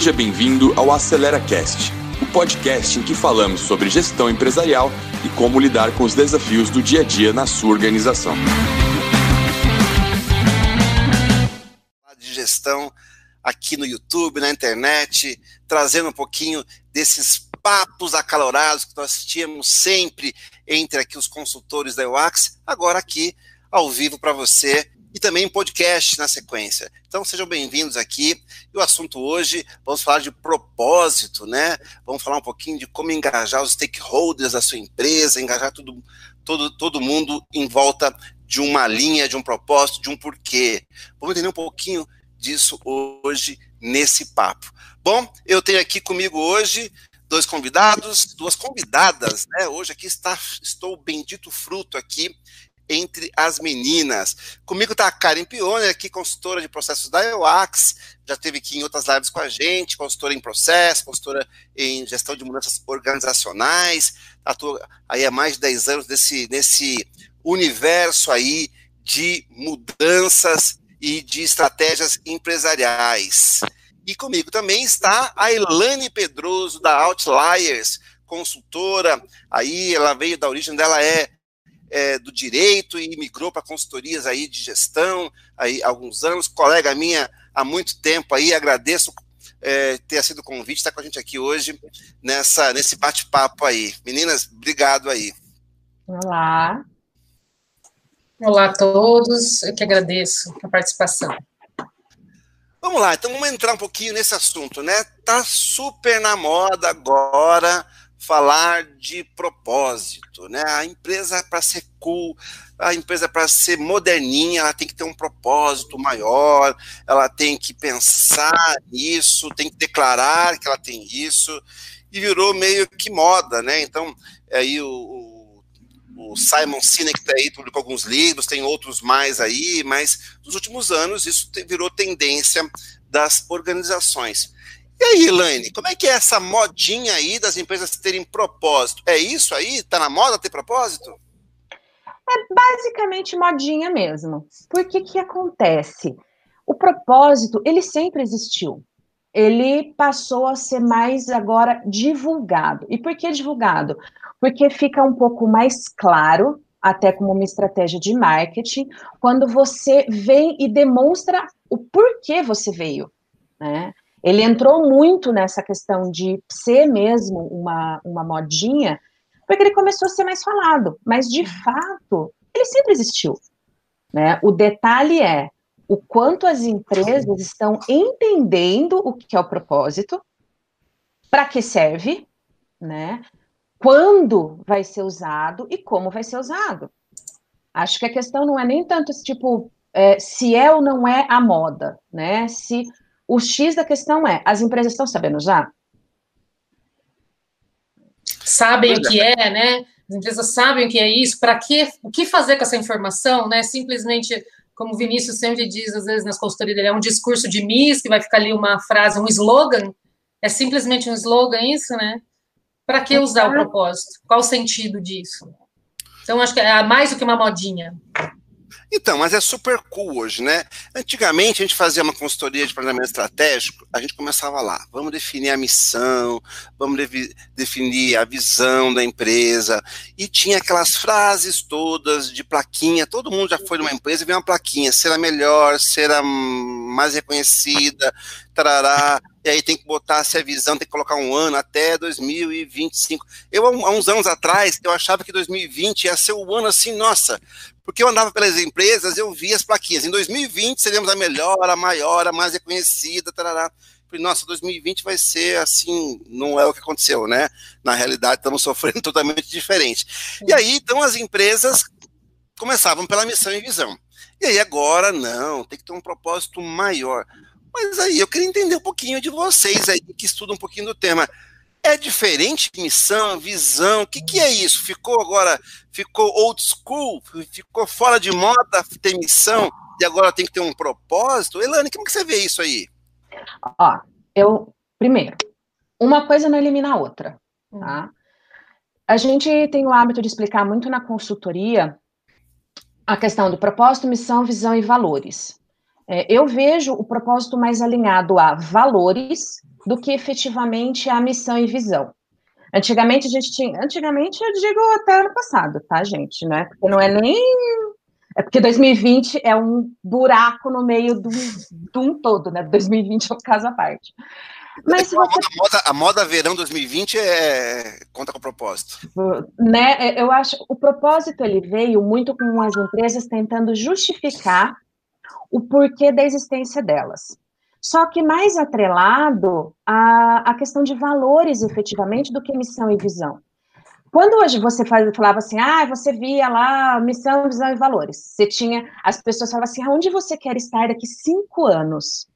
Seja bem-vindo ao Acelera Cast, o podcast em que falamos sobre gestão empresarial e como lidar com os desafios do dia a dia na sua organização. De gestão aqui no YouTube, na internet, trazendo um pouquinho desses papos acalorados que nós tínhamos sempre entre aqui os consultores da UAX, agora aqui ao vivo para você e também podcast na sequência. Então sejam bem-vindos aqui. E o assunto hoje, vamos falar de propósito, né? Vamos falar um pouquinho de como engajar os stakeholders da sua empresa, engajar todo, todo, todo mundo em volta de uma linha, de um propósito, de um porquê. Vamos entender um pouquinho disso hoje nesse papo. Bom, eu tenho aqui comigo hoje dois convidados, duas convidadas, né? Hoje aqui está, estou bendito fruto aqui entre as meninas. Comigo está a Karen Pione, aqui consultora de processos da EUAX, já esteve aqui em outras lives com a gente, consultora em processo, consultora em gestão de mudanças organizacionais, atua aí há mais de 10 anos nesse, nesse universo aí de mudanças e de estratégias empresariais. E comigo também está a Elane Pedroso, da Outliers, consultora, aí ela veio da origem dela, é é, do direito e migrou para consultorias aí de gestão aí há alguns anos, colega minha há muito tempo aí, agradeço é, ter sido convite, estar tá com a gente aqui hoje nessa, nesse bate-papo aí. Meninas, obrigado aí. Olá. Olá a todos, eu que agradeço a participação. Vamos lá, então vamos entrar um pouquinho nesse assunto, né? Tá super na moda agora falar de propósito, né? A empresa para ser cool, a empresa para ser moderninha, ela tem que ter um propósito maior, ela tem que pensar nisso, tem que declarar que ela tem isso, e virou meio que moda, né? Então, aí o, o Simon Sinek tá aí publicou alguns livros, tem outros mais aí, mas nos últimos anos isso virou tendência das organizações. E aí, Elaine, como é que é essa modinha aí das empresas terem propósito? É isso aí? Tá na moda ter propósito? É basicamente modinha mesmo. Por que que acontece? O propósito, ele sempre existiu. Ele passou a ser mais agora divulgado. E por que divulgado? Porque fica um pouco mais claro, até como uma estratégia de marketing, quando você vem e demonstra o porquê você veio, né? Ele entrou muito nessa questão de ser mesmo uma, uma modinha, porque ele começou a ser mais falado, mas de fato, ele sempre existiu. Né? O detalhe é o quanto as empresas estão entendendo o que é o propósito, para que serve, né? quando vai ser usado e como vai ser usado. Acho que a questão não é nem tanto tipo é, se é ou não é a moda, né? Se o X da questão é: as empresas estão sabendo usar? Sabem o que é, né? As empresas sabem o que é isso, para que o que fazer com essa informação, né? Simplesmente, como o Vinícius sempre diz, às vezes nas consultorias dele, é um discurso de Miss, que vai ficar ali uma frase, um slogan. É simplesmente um slogan isso, né? Para que usar o propósito? Qual o sentido disso? Então, acho que é mais do que uma modinha. Então, mas é super cool hoje, né? Antigamente a gente fazia uma consultoria de planejamento estratégico, a gente começava lá, vamos definir a missão, vamos de definir a visão da empresa, e tinha aquelas frases todas de plaquinha, todo mundo já foi numa empresa e viu uma plaquinha, será melhor, será mais reconhecida, tarará, e aí tem que botar se a visão, tem que colocar um ano até 2025. Eu, há uns anos atrás, eu achava que 2020 ia ser o ano assim, nossa, porque eu andava pelas empresas, eu via as plaquinhas. Em 2020 seremos a melhor, a maior, a mais reconhecida, tarará. Falei, nossa, 2020 vai ser assim, não é o que aconteceu, né? Na realidade, estamos sofrendo totalmente diferente. E aí, então, as empresas começavam pela missão e visão. E aí, agora, não, tem que ter um propósito maior. Mas aí, eu queria entender um pouquinho de vocês aí, que estudam um pouquinho do tema. É diferente missão, visão? O que, que é isso? Ficou agora, ficou old school? Ficou fora de moda ter missão e agora tem que ter um propósito? Elane, como que você vê isso aí? Ó, eu, primeiro, uma coisa não elimina a outra, tá? A gente tem o hábito de explicar muito na consultoria a questão do propósito, missão, visão e valores. É, eu vejo o propósito mais alinhado a valores do que efetivamente a missão e visão. Antigamente a gente tinha, antigamente eu digo até ano passado, tá, gente, né? Porque não é nem é porque 2020 é um buraco no meio do, de um todo, né? 2020 é um caso à parte. Mas você... a, moda, a moda verão 2020 é conta com o propósito. Né? Eu acho o propósito ele veio muito com as empresas tentando justificar o porquê da existência delas. Só que mais atrelado à, à questão de valores, efetivamente, do que missão e visão. Quando hoje você falava assim, ah, você via lá missão, visão e valores, você tinha, as pessoas falavam assim, aonde você quer estar daqui cinco anos?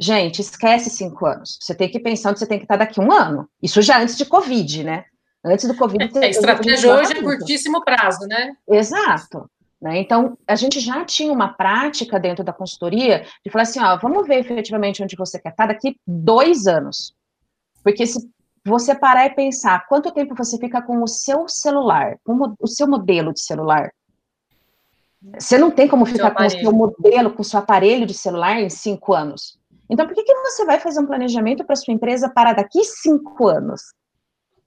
Gente, esquece cinco anos. Você tem que pensar onde você tem que estar daqui um ano. Isso já antes de Covid, né? Antes do Covid. É, a estratégia hoje é curtíssimo prazo, né? Exato. Né? Então, a gente já tinha uma prática dentro da consultoria de falar assim, ó, vamos ver efetivamente onde você quer estar daqui dois anos. Porque se você parar e pensar quanto tempo você fica com o seu celular, com o seu modelo de celular, você não tem como ficar com o seu modelo, com o seu aparelho de celular em cinco anos. Então, por que, que você vai fazer um planejamento para sua empresa para daqui cinco anos?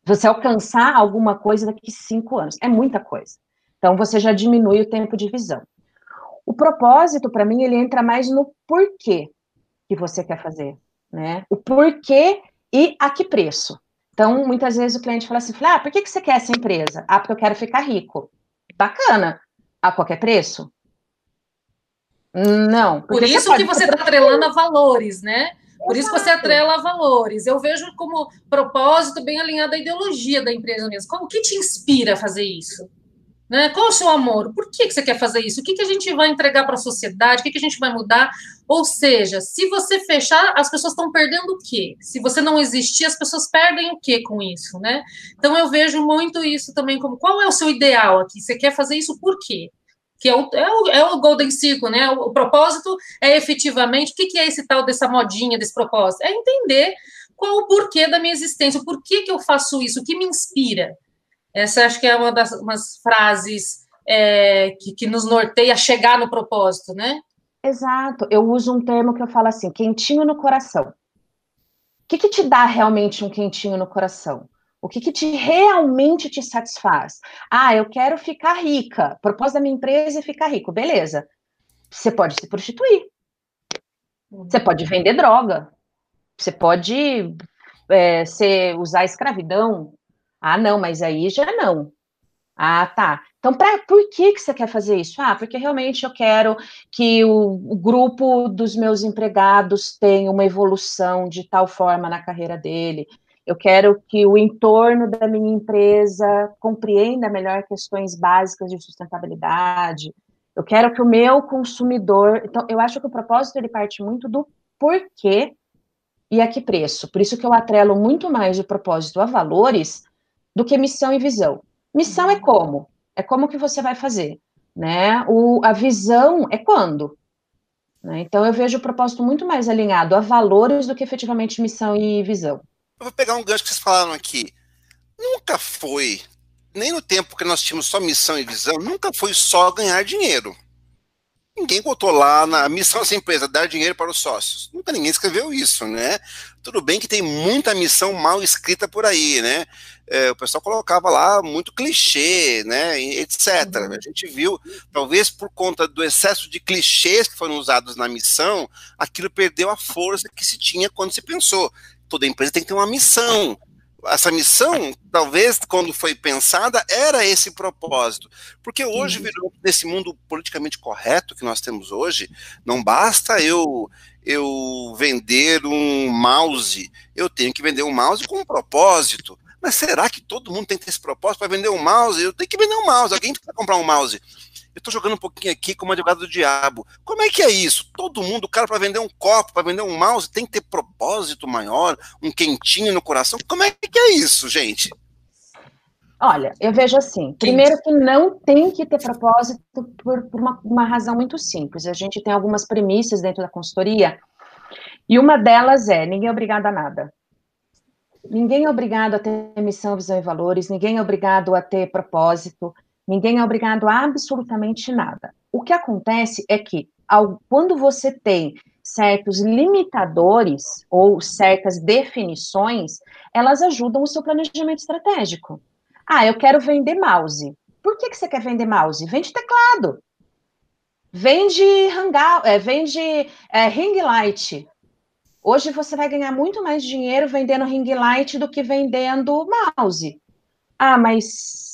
Você alcançar alguma coisa daqui cinco anos. É muita coisa. Então, você já diminui o tempo de visão. O propósito, para mim, ele entra mais no porquê que você quer fazer, né? O porquê e a que preço. Então, muitas vezes o cliente fala assim, ah, por que, que você quer essa empresa? Ah, porque eu quero ficar rico. Bacana. A qualquer preço? Não. Por isso você que você está atrelando a valores, né? Por isso que você atrela a valores. Eu vejo como propósito bem alinhado à ideologia da empresa mesmo. O que te inspira a fazer isso? Né? Qual o seu amor? Por que, que você quer fazer isso? O que, que a gente vai entregar para a sociedade? O que, que a gente vai mudar? Ou seja, se você fechar, as pessoas estão perdendo o quê? Se você não existir, as pessoas perdem o quê com isso, né? Então eu vejo muito isso também como qual é o seu ideal aqui? Você quer fazer isso por quê? Que é o, é o, é o Golden Circle, né? O, o propósito é efetivamente o que, que é esse tal dessa modinha, desse propósito? É entender qual o porquê da minha existência, o porquê que eu faço isso, o que me inspira. Essa acho que é uma das umas frases é, que, que nos norteia a chegar no propósito, né? Exato. Eu uso um termo que eu falo assim, quentinho no coração. O que, que te dá realmente um quentinho no coração? O que, que te realmente te satisfaz? Ah, eu quero ficar rica. Propósito da minha empresa é ficar rico. Beleza. Você pode se prostituir. Você pode vender droga. Você pode é, ser, usar escravidão. Ah, não, mas aí já não. Ah, tá. Então, pra, por que, que você quer fazer isso? Ah, porque realmente eu quero que o, o, grupo dos meus empregados tenha uma evolução de tal forma na carreira dele. Eu quero que o entorno da minha empresa compreenda melhor questões básicas de sustentabilidade. Eu quero que o meu consumidor. Então, eu acho que o propósito ele parte muito do porquê e a que preço. Por isso que eu atrelo muito mais o propósito a valores do que missão e visão. Missão é como? É como que você vai fazer, né? O, a visão é quando. Né? Então eu vejo o propósito muito mais alinhado a valores do que efetivamente missão e visão. Eu vou pegar um gancho que vocês falaram aqui. Nunca foi, nem no tempo que nós tínhamos só missão e visão, nunca foi só ganhar dinheiro. Ninguém botou lá na missão dessa empresa, dar dinheiro para os sócios. Nunca ninguém escreveu isso, né? Tudo bem que tem muita missão mal escrita por aí, né? É, o pessoal colocava lá muito clichê, né? Etc. Uhum. A gente viu, talvez por conta do excesso de clichês que foram usados na missão, aquilo perdeu a força que se tinha quando se pensou. Toda empresa tem que ter uma missão, essa missão, talvez, quando foi pensada, era esse propósito. Porque hoje, uhum. virou, nesse mundo politicamente correto que nós temos hoje, não basta eu eu vender um mouse, eu tenho que vender um mouse com um propósito. Mas será que todo mundo tem que ter esse propósito para vender um mouse? Eu tenho que vender um mouse, alguém tem que comprar um mouse eu estou jogando um pouquinho aqui como advogado do diabo. Como é que é isso? Todo mundo, o cara para vender um copo, para vender um mouse, tem que ter propósito maior, um quentinho no coração. Como é que é isso, gente? Olha, eu vejo assim, primeiro que não tem que ter propósito por, por uma, uma razão muito simples. A gente tem algumas premissas dentro da consultoria, e uma delas é, ninguém é obrigado a nada. Ninguém é obrigado a ter missão, visão e valores, ninguém é obrigado a ter propósito, Ninguém é obrigado a absolutamente nada. O que acontece é que, ao, quando você tem certos limitadores ou certas definições, elas ajudam o seu planejamento estratégico. Ah, eu quero vender mouse. Por que, que você quer vender mouse? Vende teclado. Vende hangout, é, vende é, ring light. Hoje você vai ganhar muito mais dinheiro vendendo ring light do que vendendo mouse. Ah, mas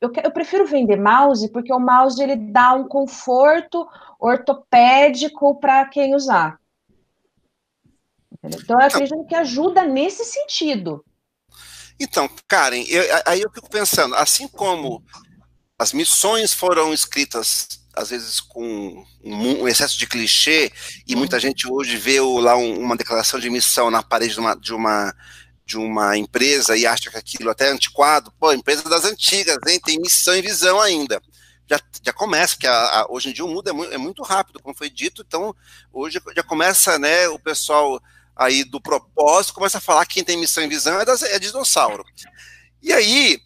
eu, eu prefiro vender mouse porque o mouse ele dá um conforto ortopédico para quem usar. Então, eu acredito que ajuda nesse sentido. Então, Karen, eu, aí eu fico pensando, assim como as missões foram escritas às vezes com um, excesso de clichê, e muita uhum. gente hoje vê o, lá um, uma declaração de missão na parede de uma, de uma, de uma empresa e acha que aquilo até é antiquado. Pô, empresa das antigas, hein? Tem missão e visão ainda. Já, já começa, porque a, a, hoje em dia o mundo é muito, é muito rápido, como foi dito, então hoje já começa né, o pessoal aí do propósito, começa a falar que quem tem missão e visão é, das, é dinossauro. E aí,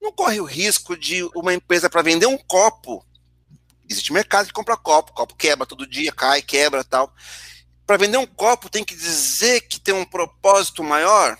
não corre o risco de uma empresa para vender um copo Existe mercado que compra copo, copo quebra todo dia, cai, quebra tal. Para vender um copo tem que dizer que tem um propósito maior?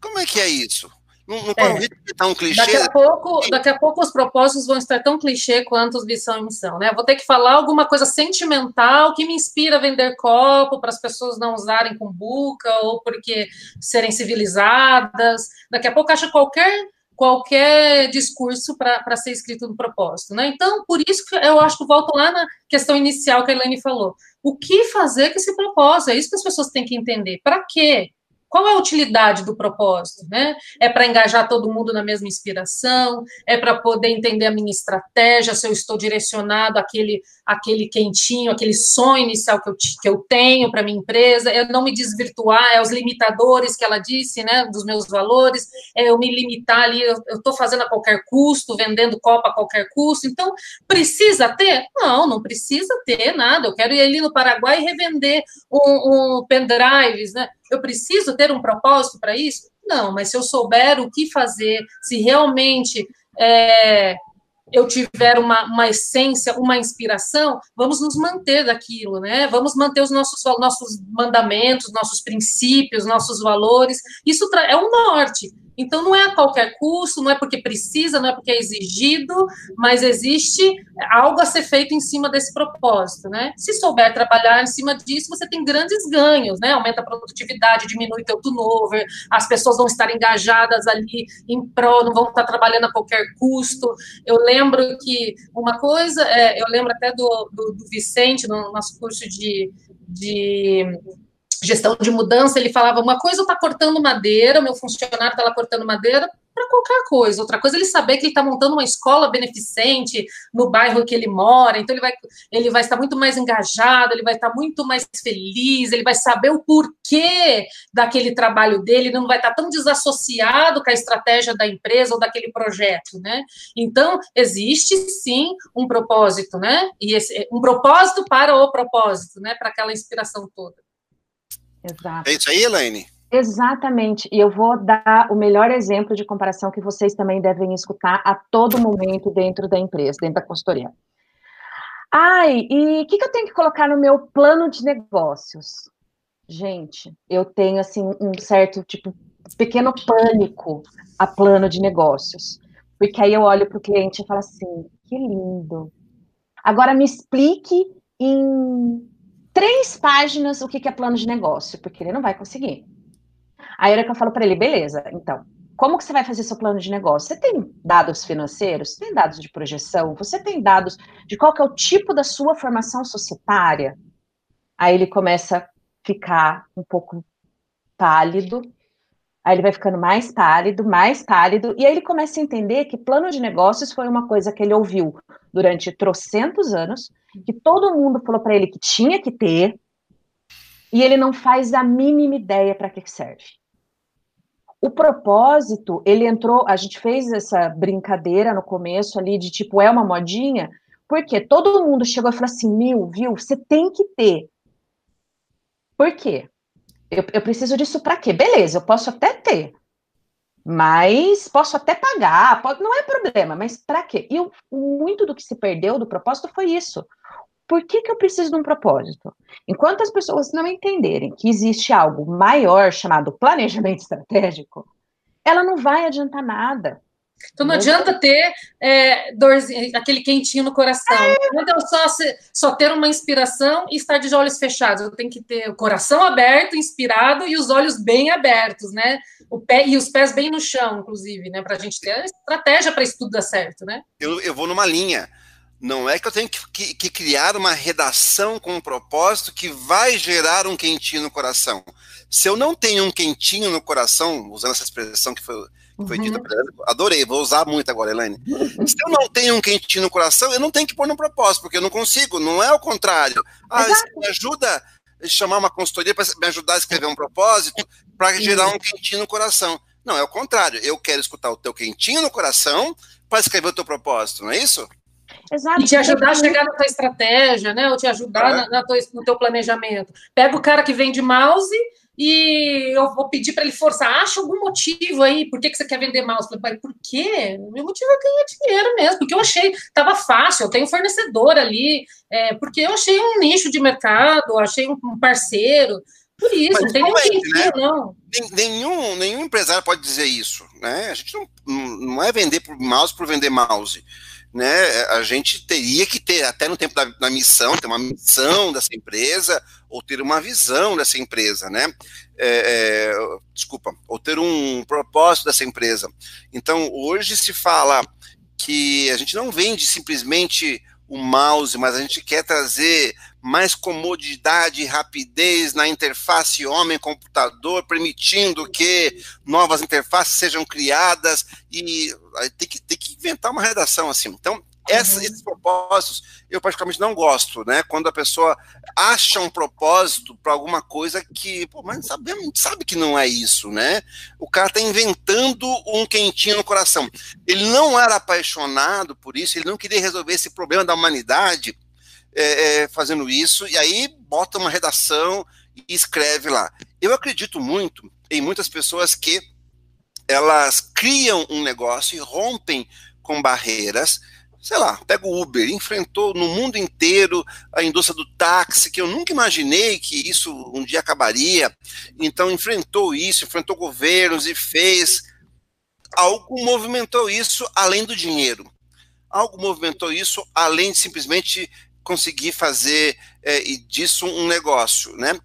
Como é que é isso? Não, não é. tá um clichê. Daqui a, pouco, daqui a pouco os propósitos vão estar tão clichê quanto os missão e missão, né? Vou ter que falar alguma coisa sentimental que me inspira a vender copo para as pessoas não usarem com buca ou porque serem civilizadas. Daqui a pouco acho qualquer qualquer discurso para ser escrito no propósito. Né? Então, por isso que eu acho que volto lá na questão inicial que a Elaine falou. O que fazer com esse propósito? É isso que as pessoas têm que entender. Para quê? Qual é a utilidade do propósito? Né? É para engajar todo mundo na mesma inspiração? É para poder entender a minha estratégia, se eu estou direcionado àquele, àquele quentinho, aquele sonho inicial que eu, que eu tenho para minha empresa? É não me desvirtuar, é os limitadores que ela disse, né, dos meus valores, é eu me limitar ali, eu estou fazendo a qualquer custo, vendendo copa a qualquer custo. Então, precisa ter? Não, não precisa ter nada. Eu quero ir ali no Paraguai e revender um, um pendrives, né? Eu preciso ter um propósito para isso? Não, mas se eu souber o que fazer, se realmente é, eu tiver uma, uma essência, uma inspiração, vamos nos manter daquilo, né? Vamos manter os nossos, nossos mandamentos, nossos princípios, nossos valores. Isso é o norte. Então, não é a qualquer custo, não é porque precisa, não é porque é exigido, mas existe algo a ser feito em cima desse propósito, né? Se souber trabalhar em cima disso, você tem grandes ganhos, né? Aumenta a produtividade, diminui o turnover, as pessoas vão estar engajadas ali em prol, não vão estar trabalhando a qualquer custo. Eu lembro que uma coisa, é, eu lembro até do, do, do Vicente, no nosso curso de, de gestão de mudança, ele falava uma coisa está cortando madeira, meu funcionário está lá cortando madeira para qualquer coisa. Outra coisa, ele saber que ele está montando uma escola beneficente no bairro que ele mora, então ele vai, ele vai estar muito mais engajado, ele vai estar muito mais feliz, ele vai saber o porquê daquele trabalho dele, ele não vai estar tão desassociado com a estratégia da empresa ou daquele projeto, né? Então, existe sim um propósito, né? E esse, um propósito para o propósito, né? Para aquela inspiração toda. Exato. É isso aí, Elaine? Exatamente. E eu vou dar o melhor exemplo de comparação que vocês também devem escutar a todo momento dentro da empresa, dentro da consultoria. Ai, e o que, que eu tenho que colocar no meu plano de negócios? Gente, eu tenho assim um certo tipo pequeno pânico a plano de negócios. Porque aí eu olho para o cliente e falo assim: que lindo. Agora me explique em três páginas o que é plano de negócio, porque ele não vai conseguir. Aí era que eu falo para ele, beleza, então, como que você vai fazer seu plano de negócio? Você tem dados financeiros? Tem dados de projeção? Você tem dados de qual que é o tipo da sua formação societária? Aí ele começa a ficar um pouco pálido, aí ele vai ficando mais pálido, mais pálido, e aí ele começa a entender que plano de negócios foi uma coisa que ele ouviu durante trocentos anos, que todo mundo falou para ele que tinha que ter, e ele não faz a mínima ideia para que serve. O propósito, ele entrou, a gente fez essa brincadeira no começo ali de tipo, é uma modinha, porque todo mundo chegou e falou assim, mil, viu, você tem que ter. Por quê? Eu, eu preciso disso para quê? Beleza, eu posso até ter, mas posso até pagar, pode, não é problema, mas para quê? E muito do que se perdeu do propósito foi isso. por que, que eu preciso de um propósito? Enquanto as pessoas não entenderem que existe algo maior chamado planejamento estratégico, ela não vai adiantar nada. Então não adianta ter é, dorzinha, aquele quentinho no coração. Não adianta só, só ter uma inspiração e estar de olhos fechados. Eu tenho que ter o coração aberto, inspirado e os olhos bem abertos, né? O pé e os pés bem no chão, inclusive, né? Para a gente ter a estratégia para isso tudo dar certo, né? Eu, eu vou numa linha. Não é que eu tenho que, que, que, criar uma redação com um propósito que vai gerar um quentinho no coração. Se eu não tenho um quentinho no coração, usando essa expressão que foi, foi uhum. dita, adorei, vou usar muito agora, Elaine. Se eu não tenho um quentinho no coração, eu não tenho que pôr no propósito, porque eu não consigo, não é o contrário. Ah, isso me ajuda a chamar uma consultoria para me ajudar a escrever um propósito para gerar um quentinho no coração. Não, é o contrário. Eu quero escutar o teu quentinho no coração para escrever o teu propósito, não é isso? Exato. E te ajudar a chegar na tua estratégia, né? Ou te ajudar é. na, na tua, no teu planejamento. Pega o cara que vende mouse e eu vou pedir para ele forçar. Acha algum motivo aí, por que, que você quer vender mouse? Eu falei, por quê? Meu motivo é ganhar dinheiro mesmo, porque eu achei, estava fácil, eu tenho fornecedor ali, é, porque eu achei um nicho de mercado, achei um parceiro. Por isso, Mas, não tem nem né? não. Nenhum, nenhum empresário pode dizer isso, né? A gente não, não é vender mouse por vender mouse né, a gente teria que ter, até no tempo da, da, missão, ter uma missão dessa empresa, ou ter uma visão dessa empresa, né? É, é, desculpa, ou ter um propósito dessa empresa. Então, hoje se fala que a gente não vende simplesmente o mouse, mas a gente quer trazer mais comodidade e rapidez na interface homem-computador, permitindo que novas interfaces sejam criadas e tem que, tem que inventar uma redação assim. Então, essa, uhum. esses propósitos eu particularmente não gosto, né? Quando a pessoa acha um propósito para alguma coisa que, pô, mas sabe, sabe que não é isso, né? O cara está inventando um quentinho no coração. Ele não era apaixonado por isso, ele não queria resolver esse problema da humanidade é, é, fazendo isso, e aí bota uma redação e escreve lá. Eu acredito muito em muitas pessoas que elas criam um negócio e rompem com barreiras. Sei lá, pega o Uber, enfrentou no mundo inteiro a indústria do táxi, que eu nunca imaginei que isso um dia acabaria. Então, enfrentou isso, enfrentou governos e fez. Algo movimentou isso além do dinheiro. Algo movimentou isso além de simplesmente conseguir fazer é, disso um negócio, né?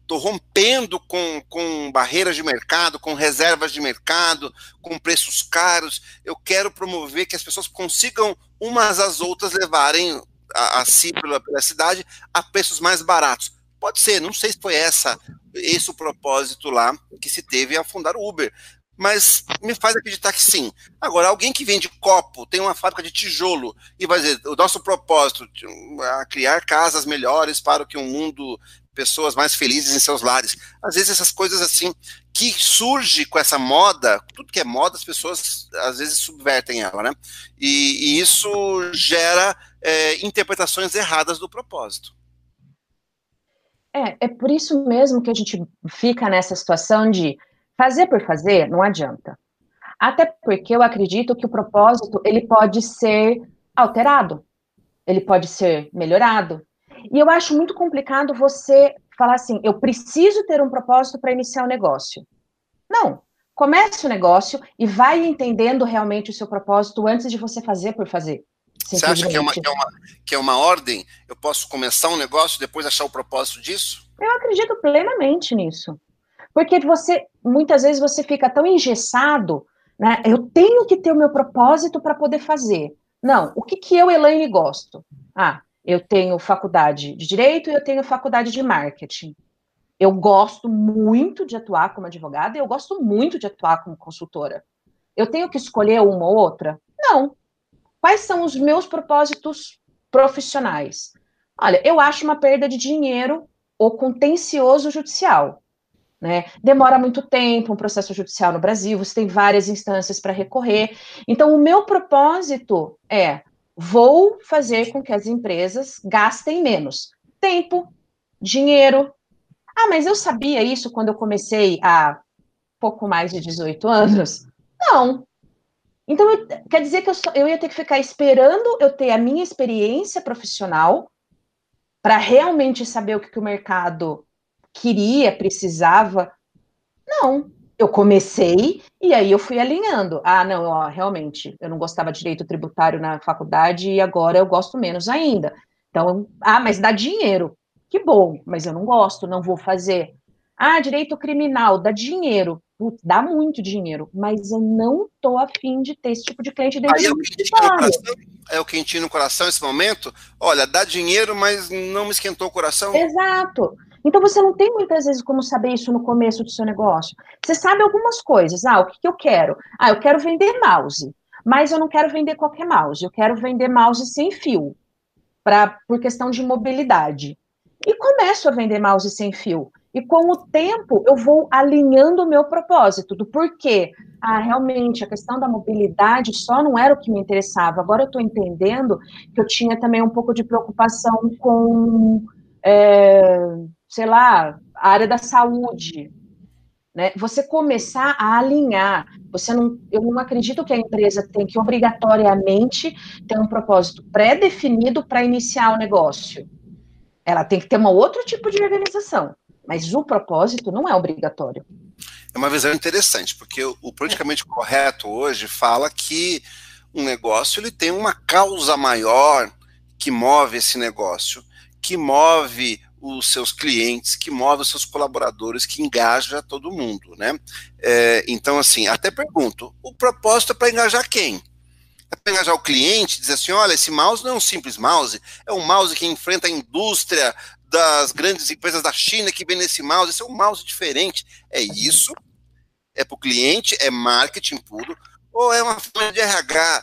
Estou é, rompendo com, com barreiras de mercado, com reservas de mercado, com preços caros. Eu quero promover que as pessoas consigam umas às outras levarem a, a si pela, pela cidade a preços mais baratos. Pode ser, não sei se foi essa esse o propósito lá que se teve a fundar o Uber, mas me faz acreditar que sim. Agora, alguém que vende copo, tem uma fábrica de tijolo e vai dizer, o nosso propósito é criar casas melhores para que o um mundo, pessoas mais felizes em seus lares. Às vezes essas coisas assim, que surge com essa moda, tudo que é moda, as pessoas às vezes subvertem ela, né? E, e isso gera é, interpretações erradas do propósito. É, é por isso mesmo que a gente fica nessa situação de Fazer por fazer não adianta. Até porque eu acredito que o propósito ele pode ser alterado, ele pode ser melhorado. E eu acho muito complicado você falar assim: eu preciso ter um propósito para iniciar o um negócio. Não. Comece o negócio e vai entendendo realmente o seu propósito antes de você fazer por fazer. Você acha que é, uma, que, é uma, que é uma ordem? Eu posso começar um negócio e depois achar o propósito disso? Eu acredito plenamente nisso. Porque você, muitas vezes, você fica tão engessado, né? Eu tenho que ter o meu propósito para poder fazer. Não, o que, que eu, Elaine, gosto? Ah, eu tenho faculdade de Direito e eu tenho faculdade de Marketing. Eu gosto muito de atuar como advogada e eu gosto muito de atuar como consultora. Eu tenho que escolher uma ou outra? Não. Quais são os meus propósitos profissionais? Olha, eu acho uma perda de dinheiro o contencioso judicial. Né? Demora muito tempo um processo judicial no Brasil, você tem várias instâncias para recorrer. Então, o meu propósito é: vou fazer com que as empresas gastem menos tempo, dinheiro. Ah, mas eu sabia isso quando eu comecei há pouco mais de 18 anos? Não. Então, quer dizer que eu, só, eu ia ter que ficar esperando eu ter a minha experiência profissional para realmente saber o que, que o mercado queria, precisava. Não, eu comecei e aí eu fui alinhando. Ah, não, ó, realmente, eu não gostava de direito tributário na faculdade e agora eu gosto menos ainda. Então, ah, mas dá dinheiro. Que bom, mas eu não gosto, não vou fazer. Ah, direito criminal, dá dinheiro. Putz, dá muito dinheiro, mas eu não tô afim de ter esse tipo de cliente dentro Aí é o coração, é o quentinho no coração nesse momento. Olha, dá dinheiro, mas não me esquentou o coração. Exato. Então você não tem muitas vezes como saber isso no começo do seu negócio. Você sabe algumas coisas. Ah, o que, que eu quero? Ah, eu quero vender mouse, mas eu não quero vender qualquer mouse. Eu quero vender mouse sem fio, para por questão de mobilidade. E começo a vender mouse sem fio. E com o tempo eu vou alinhando o meu propósito do porquê. Ah, realmente, a questão da mobilidade só não era o que me interessava. Agora eu estou entendendo que eu tinha também um pouco de preocupação com, é, sei lá, a área da saúde. Né? Você começar a alinhar. Você não, eu não acredito que a empresa tem que obrigatoriamente ter um propósito pré-definido para iniciar o negócio. Ela tem que ter um outro tipo de organização. Mas o propósito não é obrigatório. É uma visão interessante, porque o politicamente correto hoje fala que um negócio ele tem uma causa maior que move esse negócio, que move os seus clientes, que move os seus colaboradores, que engaja todo mundo, né? É, então, assim, até pergunto, o propósito é para engajar quem? É para engajar o cliente, dizer assim, olha, esse mouse não é um simples mouse, é um mouse que enfrenta a indústria das grandes empresas da China que vendem esse mouse, esse é um mouse diferente. É isso? É para o cliente? É marketing puro? Ou é uma forma de RH?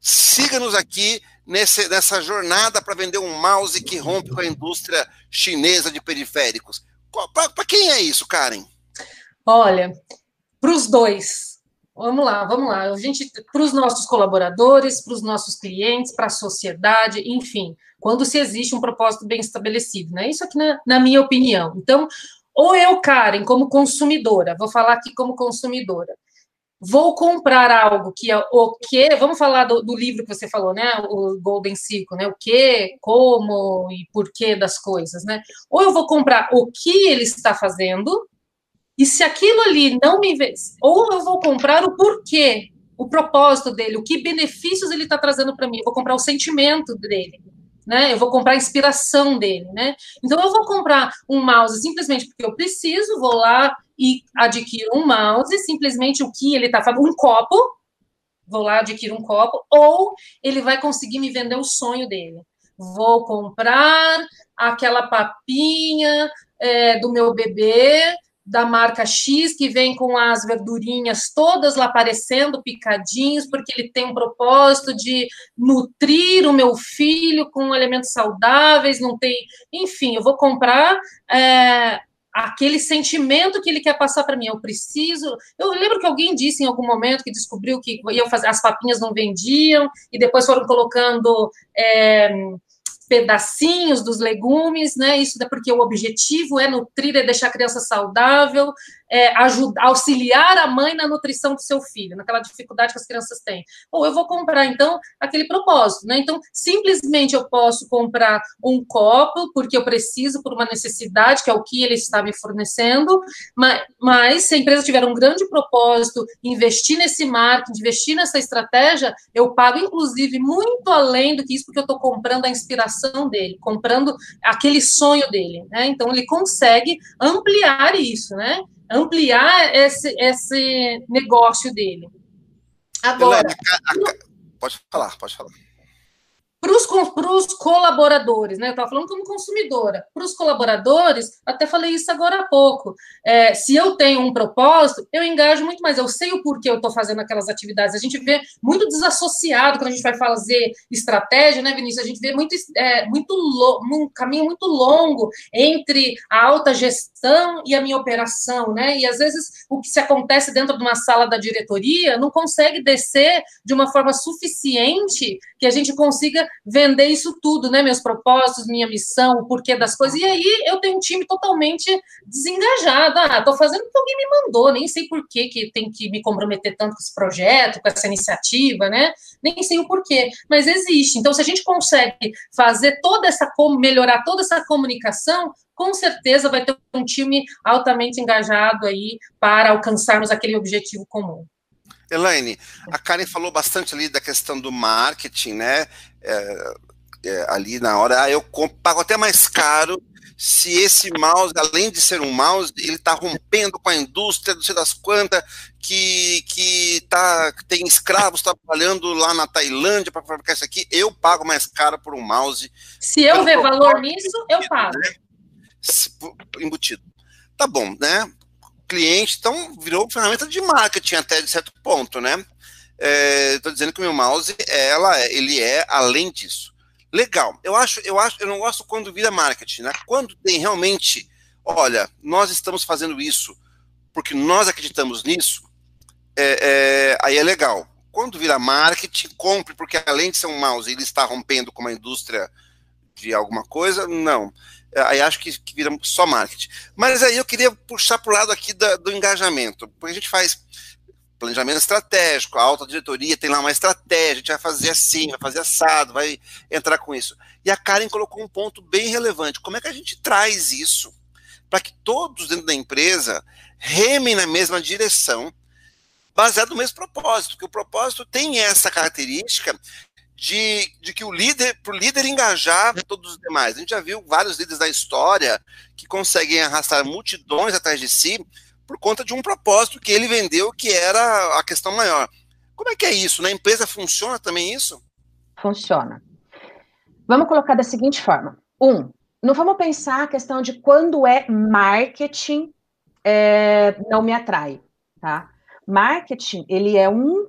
Siga-nos aqui nesse, nessa jornada para vender um mouse que rompe com a indústria chinesa de periféricos. Para quem é isso, Karen? Olha, para os dois. Vamos lá, vamos lá. A gente, para os nossos colaboradores, para os nossos clientes, para a sociedade, enfim quando se existe um propósito bem estabelecido, né? Isso aqui na, na minha opinião. Então, ou eu, Karen, como consumidora, vou falar aqui como consumidora, vou comprar algo que é o que, vamos falar do, do, livro que você falou, né, o Golden Circle, né, o que, como e porquê das coisas, né, ou eu vou comprar o que ele está fazendo, e se aquilo ali não me ou eu vou comprar o porquê, o propósito dele, o que benefícios ele está trazendo para mim, eu vou comprar o sentimento dele, né? Eu vou comprar a inspiração dele, né? Então eu vou comprar um mouse simplesmente porque eu preciso, vou lá e adquiro um mouse, simplesmente o que ele está fazendo, um copo, vou lá adquirir um copo, ou ele vai conseguir me vender o sonho dele. Vou comprar aquela papinha é, do meu bebê da marca X, que vem com as verdurinhas todas lá aparecendo, picadinhos, porque ele tem um propósito de nutrir o meu filho com elementos saudáveis, não tem. Enfim, eu vou comprar. É, aquele sentimento que ele quer passar para mim, eu preciso. Eu lembro que alguém disse em algum momento que descobriu que ia fazer, as papinhas não vendiam e depois foram colocando é, pedacinhos dos legumes, né? Isso é porque o objetivo é nutrir, é deixar a criança saudável, é, ajudar, auxiliar a mãe na nutrição do seu filho, naquela dificuldade que as crianças têm. Ou eu vou comprar, então, aquele propósito, né? Então, simplesmente eu posso comprar um copo, porque eu preciso por uma necessidade, que é o que ele está me fornecendo, mas, mas se a empresa tiver um grande propósito, investir nesse marketing, investir nessa estratégia, eu pago, inclusive, muito além do que isso, porque eu estou comprando a inspiração dele, comprando aquele sonho dele, né? Então, ele consegue ampliar isso, né? Ampliar esse, esse negócio dele. Agora. a, a, pode falar, pode falar para os colaboradores, né? Eu estava falando como consumidora. Para os colaboradores, até falei isso agora há pouco. É, se eu tenho um propósito, eu engajo muito mais. Eu sei o porquê eu estou fazendo aquelas atividades. A gente vê muito desassociado quando a gente vai fazer estratégia, né, Vinícius? A gente vê muito, é, muito um caminho muito longo entre a alta gestão e a minha operação, né? E às vezes o que se acontece dentro de uma sala da diretoria não consegue descer de uma forma suficiente que a gente consiga vender isso tudo, né? Meus propósitos, minha missão, o porquê das coisas. E aí eu tenho um time totalmente desengajado. Ah, tô fazendo porque alguém me mandou, nem sei por que, que tem que me comprometer tanto com esse projeto, com essa iniciativa, né? Nem sei o porquê, mas existe. Então, se a gente consegue fazer toda essa melhorar toda essa comunicação, com certeza vai ter um time altamente engajado aí para alcançarmos aquele objetivo comum. Elaine, a Karen falou bastante ali da questão do marketing, né? É, é, ali na hora, ah, eu pago até mais caro se esse mouse, além de ser um mouse, ele está rompendo com a indústria, não sei das quantas, que, que tá, tem escravos trabalhando lá na Tailândia para fabricar isso aqui, eu pago mais caro por um mouse. Se eu ver valor nisso, eu pago. Né? Embutido. Tá bom, né? Cliente, então virou ferramenta de marketing até de certo ponto, né? Estou é, dizendo que o meu mouse, ela, ele é além disso. Legal. Eu acho, eu acho, eu não gosto quando vira marketing, né? Quando tem realmente, olha, nós estamos fazendo isso porque nós acreditamos nisso, é, é, aí é legal. Quando vira marketing, compre porque além de ser um mouse, ele está rompendo com uma indústria de alguma coisa, não. Aí acho que, que vira só marketing. Mas aí eu queria puxar para o lado aqui da, do engajamento, porque a gente faz planejamento estratégico, a alta diretoria tem lá uma estratégia, a gente vai fazer assim, vai fazer assado, vai entrar com isso. E a Karen colocou um ponto bem relevante. Como é que a gente traz isso para que todos dentro da empresa remem na mesma direção, baseado no mesmo propósito? Porque o propósito tem essa característica de, de que o líder, para o líder engajar todos os demais. A gente já viu vários líderes da história que conseguem arrastar multidões atrás de si por conta de um propósito que ele vendeu, que era a questão maior. Como é que é isso? Na empresa funciona também isso? Funciona. Vamos colocar da seguinte forma: um, não vamos pensar a questão de quando é marketing é, não me atrai, tá? Marketing ele é um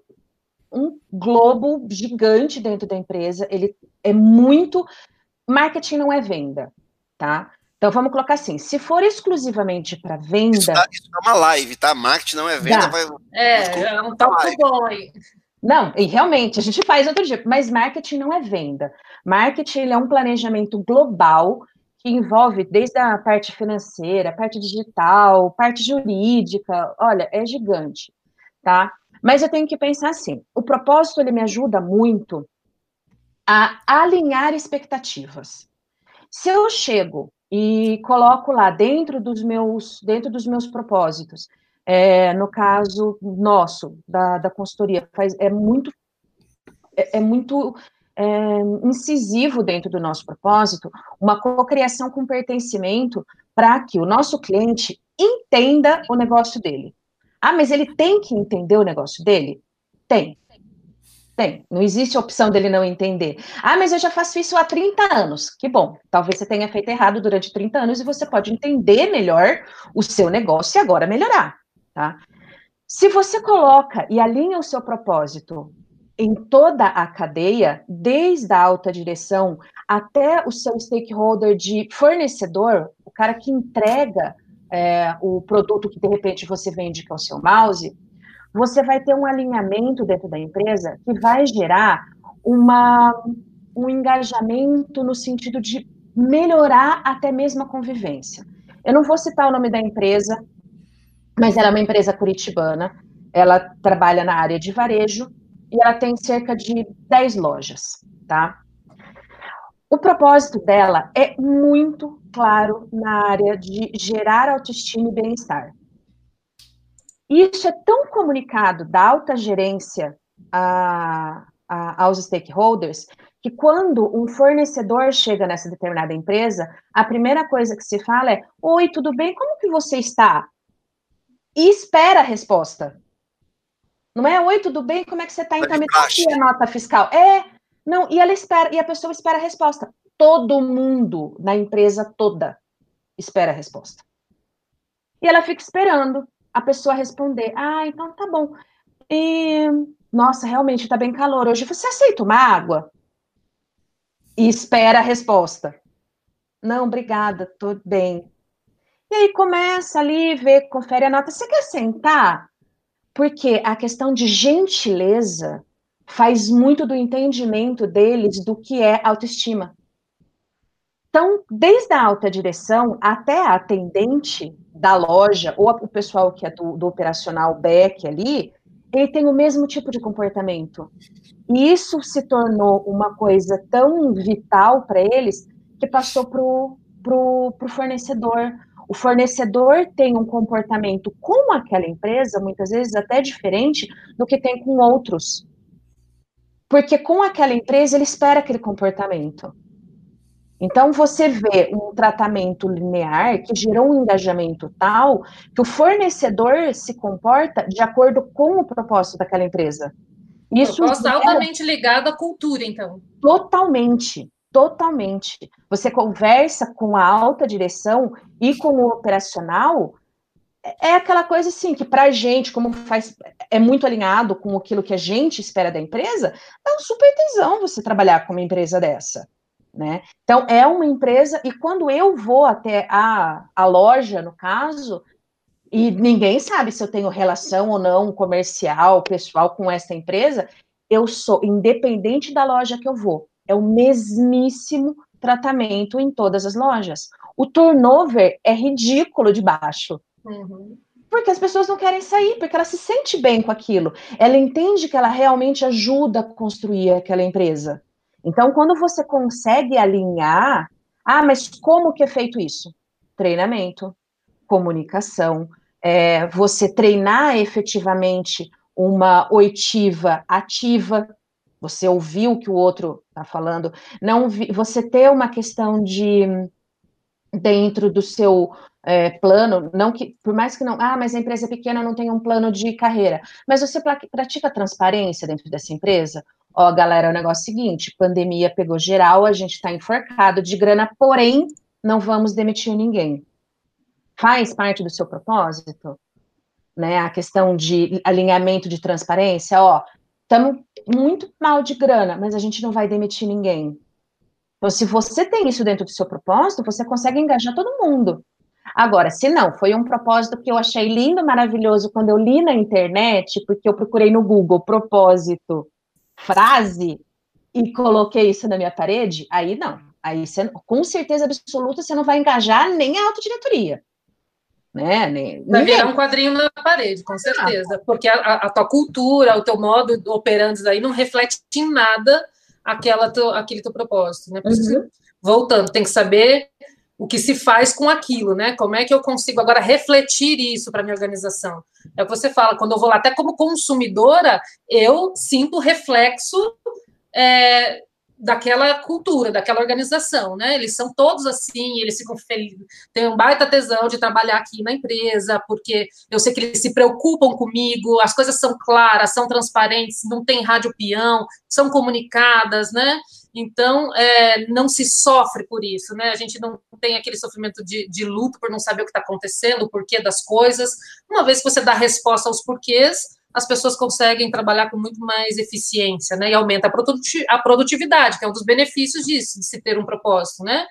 um globo gigante dentro da empresa, ele é muito. Marketing não é venda, tá? Então vamos colocar assim: se for exclusivamente para venda. Isso, tá, isso é uma live, tá? Marketing não é venda. Vai, é, é um tópico bom aí. Não, e realmente, a gente faz outro dia, mas marketing não é venda. Marketing é um planejamento global que envolve desde a parte financeira, a parte digital, parte jurídica, olha, é gigante, tá? Mas eu tenho que pensar assim: o propósito ele me ajuda muito a alinhar expectativas. Se eu chego e coloco lá dentro dos meus dentro dos meus propósitos, é, no caso nosso da, da consultoria, faz, é muito é, é muito é, incisivo dentro do nosso propósito uma cocriação com pertencimento para que o nosso cliente entenda o negócio dele. Ah, mas ele tem que entender o negócio dele? Tem. Tem. Não existe opção dele não entender. Ah, mas eu já faço isso há 30 anos. Que bom. Talvez você tenha feito errado durante 30 anos e você pode entender melhor o seu negócio e agora melhorar, tá? Se você coloca e alinha o seu propósito em toda a cadeia, desde a alta direção até o seu stakeholder de fornecedor, o cara que entrega é, o produto que de repente você vende, que é o seu mouse, você vai ter um alinhamento dentro da empresa que vai gerar uma, um engajamento no sentido de melhorar até mesmo a convivência. Eu não vou citar o nome da empresa, mas ela é uma empresa curitibana, ela trabalha na área de varejo e ela tem cerca de 10 lojas, tá? O propósito dela é muito claro na área de gerar autoestima e bem-estar. Isso é tão comunicado da alta gerência a, a, aos stakeholders que quando um fornecedor chega nessa determinada empresa, a primeira coisa que se fala é: Oi, tudo bem? Como que você está? E espera a resposta. Não é oi, tudo bem? Como é que você está? Então, me dá aqui a nota fiscal. É, não, e ela espera, e a pessoa espera a resposta. Todo mundo na empresa toda espera a resposta. E ela fica esperando a pessoa responder. Ah, então tá bom. E, nossa, realmente tá bem calor hoje. Você aceita uma água? E espera a resposta. Não, obrigada, tô bem. E aí começa ali, vê, confere a nota. Você quer sentar? Porque a questão de gentileza faz muito do entendimento deles do que é autoestima. Então, desde a alta direção até a atendente da loja, ou o pessoal que é do, do operacional back ali, ele tem o mesmo tipo de comportamento. E isso se tornou uma coisa tão vital para eles que passou para o fornecedor. O fornecedor tem um comportamento com aquela empresa, muitas vezes até diferente do que tem com outros. Porque com aquela empresa ele espera aquele comportamento. Então, você vê um tratamento linear que gerou um engajamento tal que o fornecedor se comporta de acordo com o propósito daquela empresa. Isso é altamente ligado à cultura, então. Totalmente, totalmente. Você conversa com a alta direção e com o operacional, é aquela coisa assim que para a gente, como faz, é muito alinhado com aquilo que a gente espera da empresa, é um super tesão você trabalhar com uma empresa dessa. Né? Então, é uma empresa, e quando eu vou até a, a loja, no caso, e ninguém sabe se eu tenho relação ou não comercial, pessoal com essa empresa, eu sou independente da loja que eu vou. É o mesmíssimo tratamento em todas as lojas. O turnover é ridículo de baixo. Uhum. Porque as pessoas não querem sair, porque ela se sente bem com aquilo. Ela entende que ela realmente ajuda a construir aquela empresa. Então, quando você consegue alinhar, ah, mas como que é feito isso? Treinamento, comunicação, é, você treinar efetivamente uma oitiva ativa, você ouviu o que o outro está falando, não você ter uma questão de dentro do seu é, plano, não que, por mais que não, ah, mas a empresa é pequena não tem um plano de carreira, mas você pratica transparência dentro dessa empresa? Ó, galera, o negócio é o seguinte: pandemia pegou geral, a gente está enforcado de grana, porém, não vamos demitir ninguém. Faz parte do seu propósito? Né, a questão de alinhamento de transparência, ó, estamos muito mal de grana, mas a gente não vai demitir ninguém. Então, se você tem isso dentro do seu propósito, você consegue engajar todo mundo. Agora, se não, foi um propósito que eu achei lindo, maravilhoso quando eu li na internet, porque eu procurei no Google propósito frase e coloquei isso na minha parede, aí não. Aí você, com certeza absoluta você não vai engajar nem a autodiretoria. Né? Nem, vai virar um quadrinho na parede, com certeza. Porque a, a, tua cultura, o teu modo operando aí não reflete em nada aquela teu, aquele teu propósito. Né? Uhum. Voltando, tem que saber o que se faz com aquilo, né? Como é que eu consigo agora refletir isso para minha organização? É o que você fala, quando eu vou lá, até como consumidora, eu sinto reflexo é, daquela cultura, daquela organização, né? Eles são todos assim, eles ficam felizes, têm um baita tesão de trabalhar aqui na empresa, porque eu sei que eles se preocupam comigo, as coisas são claras, são transparentes, não tem rádio peão, são comunicadas, né? Então, é, não se sofre por isso, né? A gente não tem aquele sofrimento de, de luto por não saber o que está acontecendo, o porquê das coisas. Uma vez que você dá resposta aos porquês, as pessoas conseguem trabalhar com muito mais eficiência, né? E aumenta a produtividade, que é um dos benefícios disso, de se ter um propósito, né?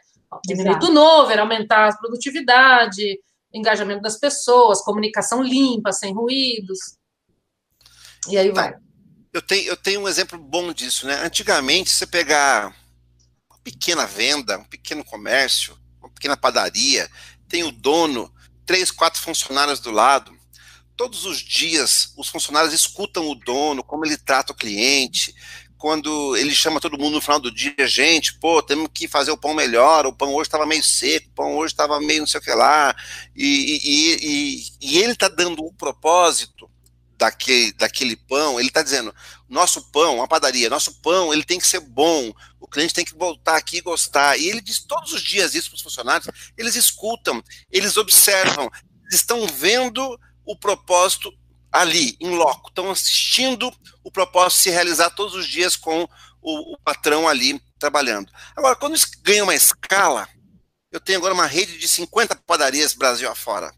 Diminuir o turnover, aumentar a produtividade, engajamento das pessoas, comunicação limpa, sem ruídos. E aí vai. Eu tenho, eu tenho um exemplo bom disso, né? Antigamente, você pegar uma pequena venda, um pequeno comércio, uma pequena padaria, tem o dono, três, quatro funcionários do lado. Todos os dias, os funcionários escutam o dono, como ele trata o cliente, quando ele chama todo mundo no final do dia, gente, pô, temos que fazer o pão melhor, o pão hoje estava meio seco, o pão hoje estava meio não sei o que lá, e, e, e, e ele está dando um propósito daquele, daquele pão, ele está dizendo, nosso pão, a padaria, nosso pão, ele tem que ser bom, o cliente tem que voltar aqui e gostar. E ele diz todos os dias isso para os funcionários, eles escutam, eles observam, eles estão vendo o propósito ali, em loco, estão assistindo o propósito se realizar todos os dias com o, o patrão ali trabalhando. Agora, quando isso ganha uma escala, eu tenho agora uma rede de 50 padarias Brasil afora.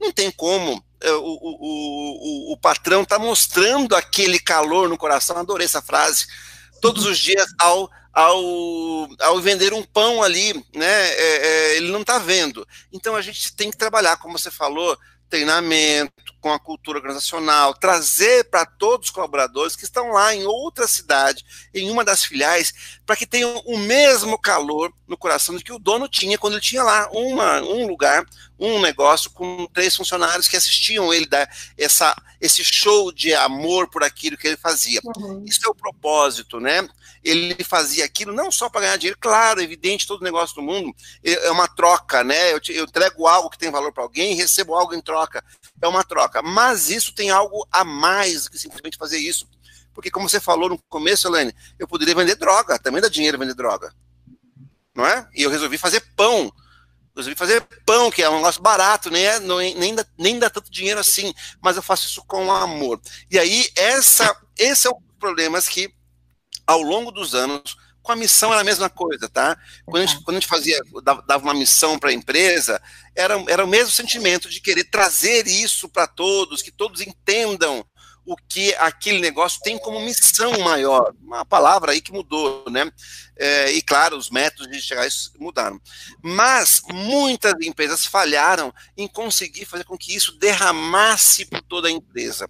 Não tem como é, o, o, o, o patrão está mostrando aquele calor no coração, adorei essa frase, todos os dias ao, ao, ao vender um pão ali, né, é, é, ele não está vendo. Então a gente tem que trabalhar, como você falou, treinamento, com a cultura organizacional, trazer para todos os colaboradores que estão lá em outra cidade, em uma das filiais, para que tenham o mesmo calor no coração que o dono tinha quando ele tinha lá uma, um lugar, um negócio com três funcionários que assistiam ele dar essa, esse show de amor por aquilo que ele fazia. Uhum. Isso é o propósito, né? Ele fazia aquilo não só para ganhar dinheiro, claro, evidente, todo negócio do mundo é uma troca, né? Eu, eu entrego algo que tem valor para alguém e recebo algo em troca. É uma troca. Mas isso tem algo a mais do que simplesmente fazer isso. Porque, como você falou no começo, Helene, eu poderia vender droga, também dá dinheiro vender droga. Não é? E eu resolvi fazer pão. Resolvi fazer pão, que é um negócio barato, né? Não, nem, dá, nem dá tanto dinheiro assim, mas eu faço isso com amor. E aí, essa, esse é dos problemas que, ao longo dos anos, com a missão era a mesma coisa, tá? Quando a gente, quando a gente fazia, dava uma missão para a empresa, era, era o mesmo sentimento de querer trazer isso para todos, que todos entendam o que aquele negócio tem como missão maior. Uma palavra aí que mudou, né? É, e claro, os métodos de chegar a isso mudaram. Mas muitas empresas falharam em conseguir fazer com que isso derramasse por toda a empresa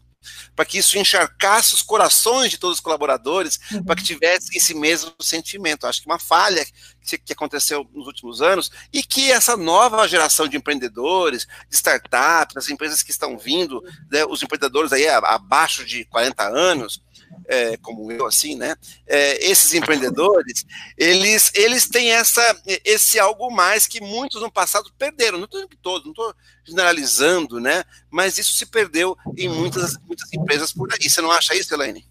para que isso encharcasse os corações de todos os colaboradores, uhum. para que tivesse esse mesmo sentimento. Acho que uma falha que, aconteceu nos últimos anos e que essa nova geração de empreendedores, de startups, as empresas que estão vindo, né, os empreendedores aí abaixo de 40 anos, é, como eu, assim, né? É, esses empreendedores, eles, eles têm essa, esse algo mais que muitos no passado perderam. Não estou todos, não estou generalizando, né? Mas isso se perdeu em muitas, muitas empresas por aí. Você não acha isso, Elaine?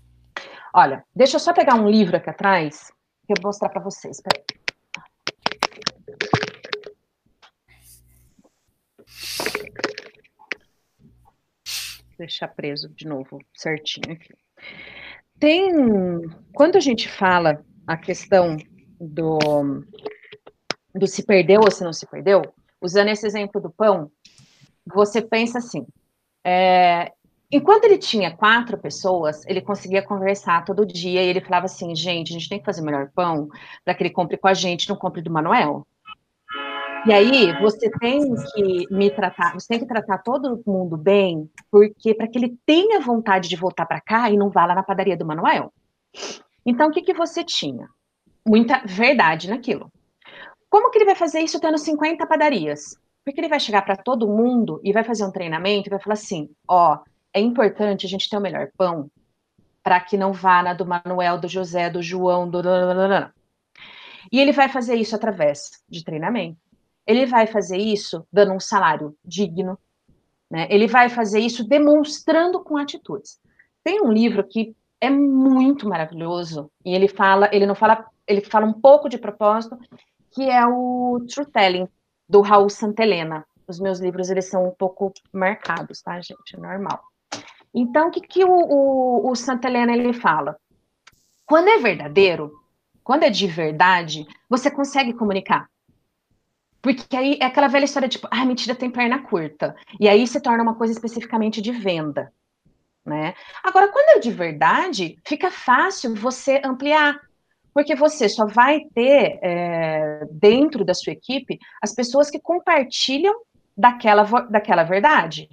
Olha, deixa eu só pegar um livro aqui atrás que eu vou mostrar para vocês. Peraí. deixar preso de novo, certinho aqui. Tem, quando a gente fala a questão do, do se perdeu ou se não se perdeu, usando esse exemplo do pão, você pensa assim, é, enquanto ele tinha quatro pessoas, ele conseguia conversar todo dia e ele falava assim, gente, a gente tem que fazer melhor pão para que ele compre com a gente, não compre do Manuel. E aí você tem que me tratar, você tem que tratar todo mundo bem, porque para que ele tenha vontade de voltar para cá e não vá lá na padaria do Manuel. Então o que que você tinha? Muita verdade naquilo. Como que ele vai fazer isso tendo 50 padarias? Porque ele vai chegar para todo mundo e vai fazer um treinamento e vai falar assim: ó, é importante a gente ter o melhor pão para que não vá na do Manuel, do José, do João, do. E ele vai fazer isso através de treinamento ele vai fazer isso dando um salário digno, né? Ele vai fazer isso demonstrando com atitudes. Tem um livro que é muito maravilhoso e ele fala, ele não fala, ele fala um pouco de propósito, que é o True Telling do Raul Santelena. Os meus livros eles são um pouco marcados, tá, gente? É normal. Então, o que, que o, o, o Santelena ele fala? Quando é verdadeiro, quando é de verdade, você consegue comunicar. Porque aí é aquela velha história, tipo, ah, mentira tem perna curta. E aí se torna uma coisa especificamente de venda. Né? Agora, quando é de verdade, fica fácil você ampliar. Porque você só vai ter é, dentro da sua equipe as pessoas que compartilham daquela, daquela verdade.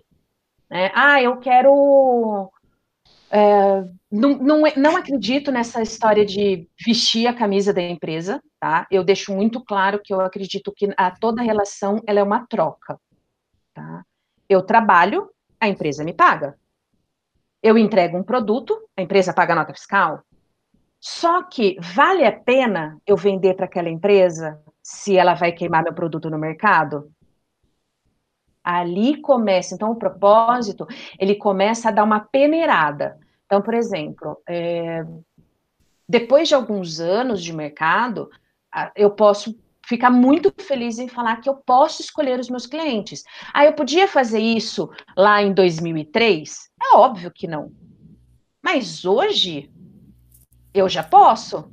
Né? Ah, eu quero é, não, não, não acredito nessa história de vestir a camisa da empresa, tá? Eu deixo muito claro que eu acredito que a toda relação ela é uma troca, tá? Eu trabalho, a empresa me paga. Eu entrego um produto, a empresa paga a nota fiscal. Só que vale a pena eu vender para aquela empresa se ela vai queimar meu produto no mercado? Ali começa, então o propósito, ele começa a dar uma peneirada. Então, por exemplo, é, depois de alguns anos de mercado, eu posso ficar muito feliz em falar que eu posso escolher os meus clientes. Ah, eu podia fazer isso lá em 2003? É óbvio que não. Mas hoje eu já posso.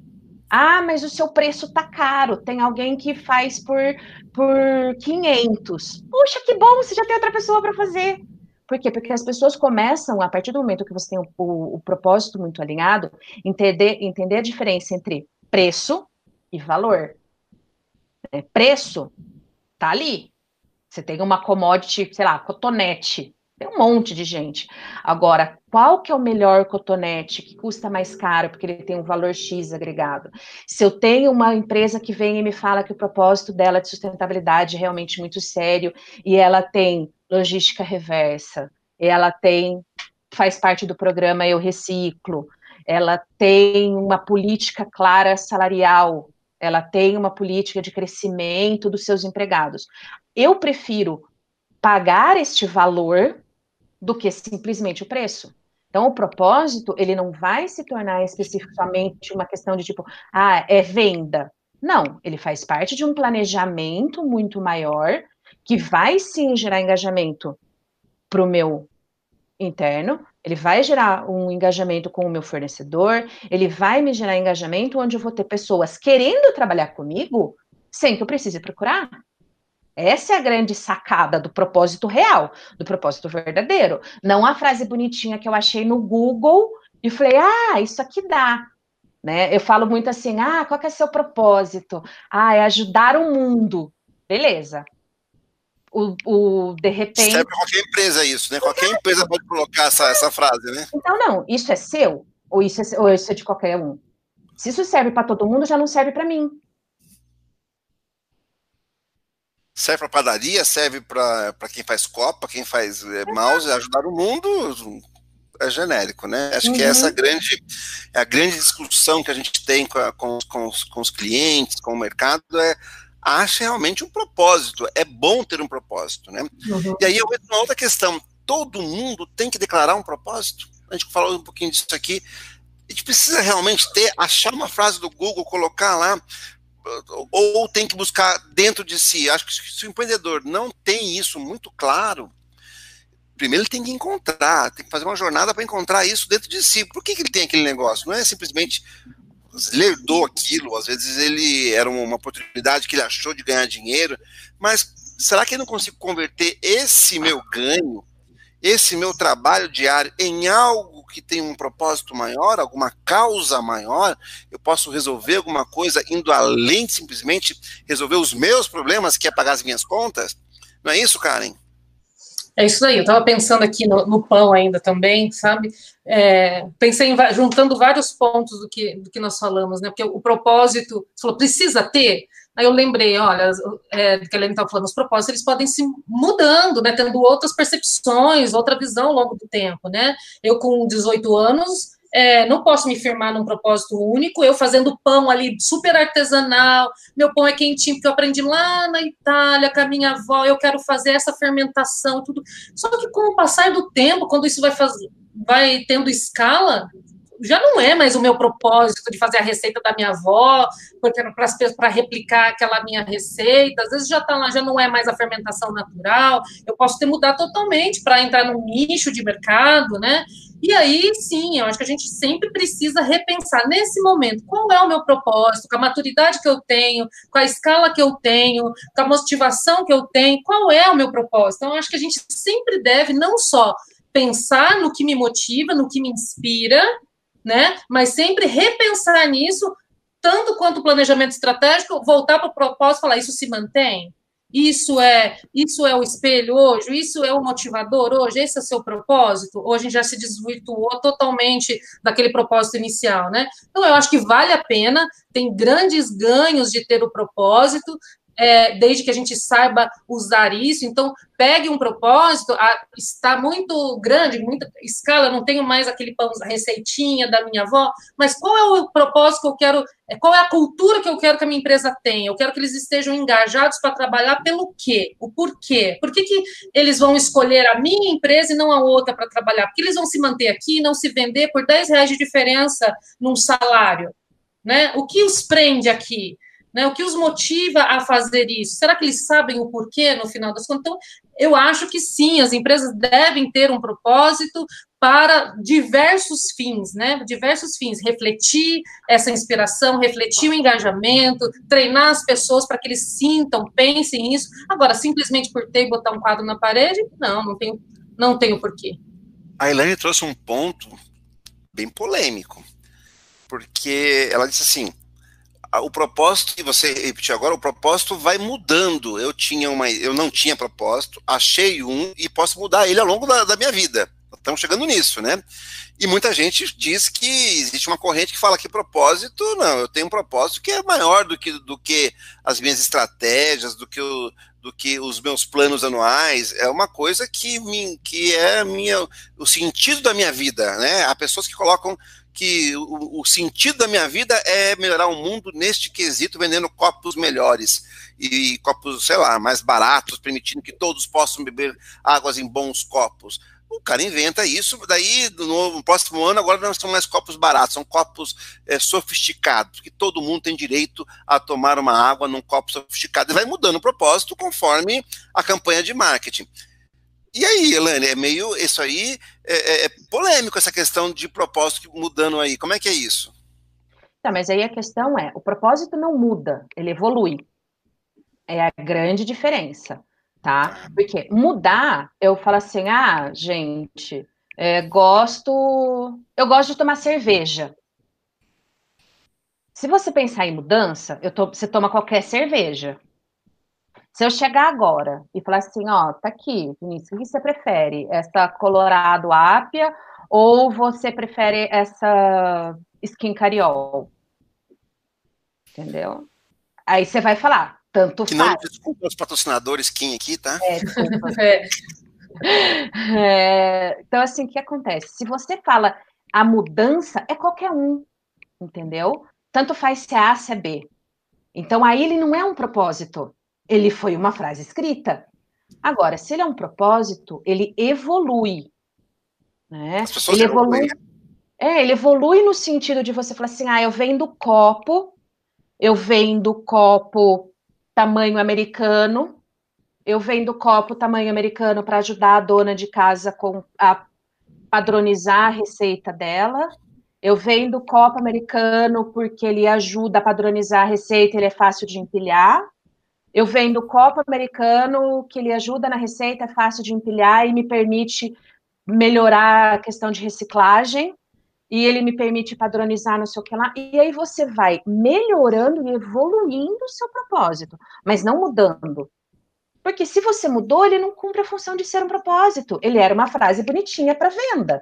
Ah, mas o seu preço tá caro. Tem alguém que faz por, por 500. Puxa, que bom, você já tem outra pessoa para fazer. Por quê? Porque as pessoas começam, a partir do momento que você tem o, o, o propósito muito alinhado, entender, entender a diferença entre preço e valor. É, preço tá ali. Você tem uma commodity, sei lá, cotonete. Tem um monte de gente. Agora, qual que é o melhor cotonete que custa mais caro porque ele tem um valor X agregado? Se eu tenho uma empresa que vem e me fala que o propósito dela de sustentabilidade é realmente muito sério e ela tem logística reversa, ela tem faz parte do programa Eu Reciclo, ela tem uma política clara salarial, ela tem uma política de crescimento dos seus empregados. Eu prefiro pagar este valor do que simplesmente o preço. Então, o propósito, ele não vai se tornar especificamente uma questão de tipo, ah, é venda. Não, ele faz parte de um planejamento muito maior, que vai sim gerar engajamento para o meu interno, ele vai gerar um engajamento com o meu fornecedor, ele vai me gerar engajamento onde eu vou ter pessoas querendo trabalhar comigo sem que eu precise procurar. Essa é a grande sacada do propósito real, do propósito verdadeiro. Não a frase bonitinha que eu achei no Google e falei, ah, isso aqui dá. Né? Eu falo muito assim, ah, qual que é seu propósito? Ah, é ajudar o mundo. Beleza. O, o, de repente. Serve para qualquer empresa isso, né? Qualquer empresa pode colocar essa, essa frase, né? Então, não, isso é seu, ou isso é, ou isso é de qualquer um. Se isso serve para todo mundo, já não serve para mim. Serve para padaria, serve para quem faz copa, quem faz é, mouse, ajudar o mundo é genérico, né? Acho uhum. que essa grande é a grande discussão que a gente tem com, a, com, com, os, com os clientes, com o mercado é acha realmente um propósito. É bom ter um propósito, né? Uhum. E aí eu vejo uma outra questão. Todo mundo tem que declarar um propósito. A gente falou um pouquinho disso aqui. A gente precisa realmente ter, achar uma frase do Google, colocar lá, ou tem que buscar dentro de si. Acho que se o empreendedor não tem isso muito claro, primeiro ele tem que encontrar, tem que fazer uma jornada para encontrar isso dentro de si. Por que, que ele tem aquele negócio? Não é simplesmente ele herdou aquilo, às vezes ele era uma oportunidade que ele achou de ganhar dinheiro, mas será que eu não consigo converter esse meu ganho, esse meu trabalho diário em algo que tem um propósito maior, alguma causa maior, eu posso resolver alguma coisa indo além de simplesmente resolver os meus problemas, que é pagar as minhas contas? Não é isso, Karen? É isso aí, eu estava pensando aqui no, no, pão ainda também, sabe? É, pensei em, juntando vários pontos do que, do que nós falamos, né? Porque o propósito, você falou, precisa ter? Aí eu lembrei, olha, é, que a Helene estava falando, os propósitos eles podem se mudando, né? Tendo outras percepções, outra visão ao longo do tempo, né? Eu com 18 anos é, não posso me firmar num propósito único, eu fazendo pão ali super artesanal, meu pão é quentinho, porque eu aprendi lá na Itália com a minha avó, eu quero fazer essa fermentação, tudo. Só que com o passar do tempo, quando isso vai, fazer, vai tendo escala, já não é mais o meu propósito de fazer a receita da minha avó, porque para replicar aquela minha receita, às vezes já está lá, já não é mais a fermentação natural, eu posso ter mudado totalmente para entrar num nicho de mercado, né? E aí, sim, eu acho que a gente sempre precisa repensar nesse momento qual é o meu propósito, com a maturidade que eu tenho, com a escala que eu tenho, com a motivação que eu tenho, qual é o meu propósito. Então, eu acho que a gente sempre deve não só pensar no que me motiva, no que me inspira, né? Mas sempre repensar nisso, tanto quanto o planejamento estratégico, voltar para o propósito e falar, isso se mantém? Isso é, isso é o espelho hoje, isso é o motivador hoje, esse é o seu propósito? Gente já se desvirtuou totalmente daquele propósito inicial, né? Então, eu acho que vale a pena, tem grandes ganhos de ter o propósito, é, desde que a gente saiba usar isso. Então, pegue um propósito, a, está muito grande, muita escala, não tenho mais aquele pão, receitinha da minha avó, mas qual é o propósito que eu quero, é, qual é a cultura que eu quero que a minha empresa tenha? Eu quero que eles estejam engajados para trabalhar pelo quê? O porquê? Por que, que eles vão escolher a minha empresa e não a outra para trabalhar? Porque eles vão se manter aqui e não se vender por 10 reais de diferença num salário? Né? O que os prende aqui? Né? O que os motiva a fazer isso? Será que eles sabem o porquê no final das contas? Então, eu acho que sim, as empresas devem ter um propósito para diversos fins, né? Diversos fins, refletir essa inspiração, refletir o engajamento, treinar as pessoas para que eles sintam, pensem isso. Agora, simplesmente por ter e botar um quadro na parede, não, não tenho, não tenho porquê. A Elaine trouxe um ponto bem polêmico, porque ela disse assim: o propósito que você repetiu agora, o propósito vai mudando. Eu tinha uma, eu não tinha propósito, achei um e posso mudar ele ao longo da, da minha vida. Estamos chegando nisso, né? E muita gente diz que existe uma corrente que fala que propósito, não, eu tenho um propósito que é maior do que, do que as minhas estratégias, do que, o, do que os meus planos anuais, é uma coisa que, me, que é minha, o sentido da minha vida, né? Há pessoas que colocam que o, o, sentido da minha vida é melhorar o mundo neste quesito, vendendo copos melhores e copos, sei lá, mais baratos, permitindo que todos possam beber águas em bons copos. O cara inventa isso, daí no próximo ano agora não são mais copos baratos, são copos é, sofisticados, que todo mundo tem direito a tomar uma água num copo sofisticado e vai mudando o propósito conforme a campanha de marketing. E aí, Elane, é meio isso aí é, é, é, polêmico essa questão de propósito mudando aí. Como é que é isso? Tá, mas aí a questão é, o propósito não muda, ele evolui. É a grande diferença, tá? Porque mudar, eu falo assim, ah, gente, é, gosto, eu gosto de tomar cerveja. Se você pensar em mudança, eu você toma qualquer cerveja. Se eu chegar agora e falar assim, ó, tá aqui, Vinícius, o que você prefere? Essa Colorado Ápia ou você prefere essa Skin Cariol? Entendeu? Aí você vai falar, tanto que faz. Não, desculpa os patrocinadores Skin aqui, tá? É, desculpa. é. É, então, assim, o que acontece? Se você fala a mudança, é qualquer um, entendeu? Tanto faz se é A, se é B. Então, aí ele não é um propósito ele foi uma frase escrita. Agora, se ele é um propósito, ele evolui. Né? ele evolui. É, ele evolui no sentido de você falar assim: ah, eu vendo copo, eu vendo copo tamanho americano, eu vendo copo tamanho americano para ajudar a dona de casa com, a padronizar a receita dela. Eu vendo copo americano porque ele ajuda a padronizar a receita, ele é fácil de empilhar. Eu vendo copo americano que ele ajuda na receita, é fácil de empilhar e me permite melhorar a questão de reciclagem e ele me permite padronizar não sei o que lá. E aí você vai melhorando e evoluindo o seu propósito, mas não mudando. Porque se você mudou, ele não cumpre a função de ser um propósito. Ele era uma frase bonitinha para venda,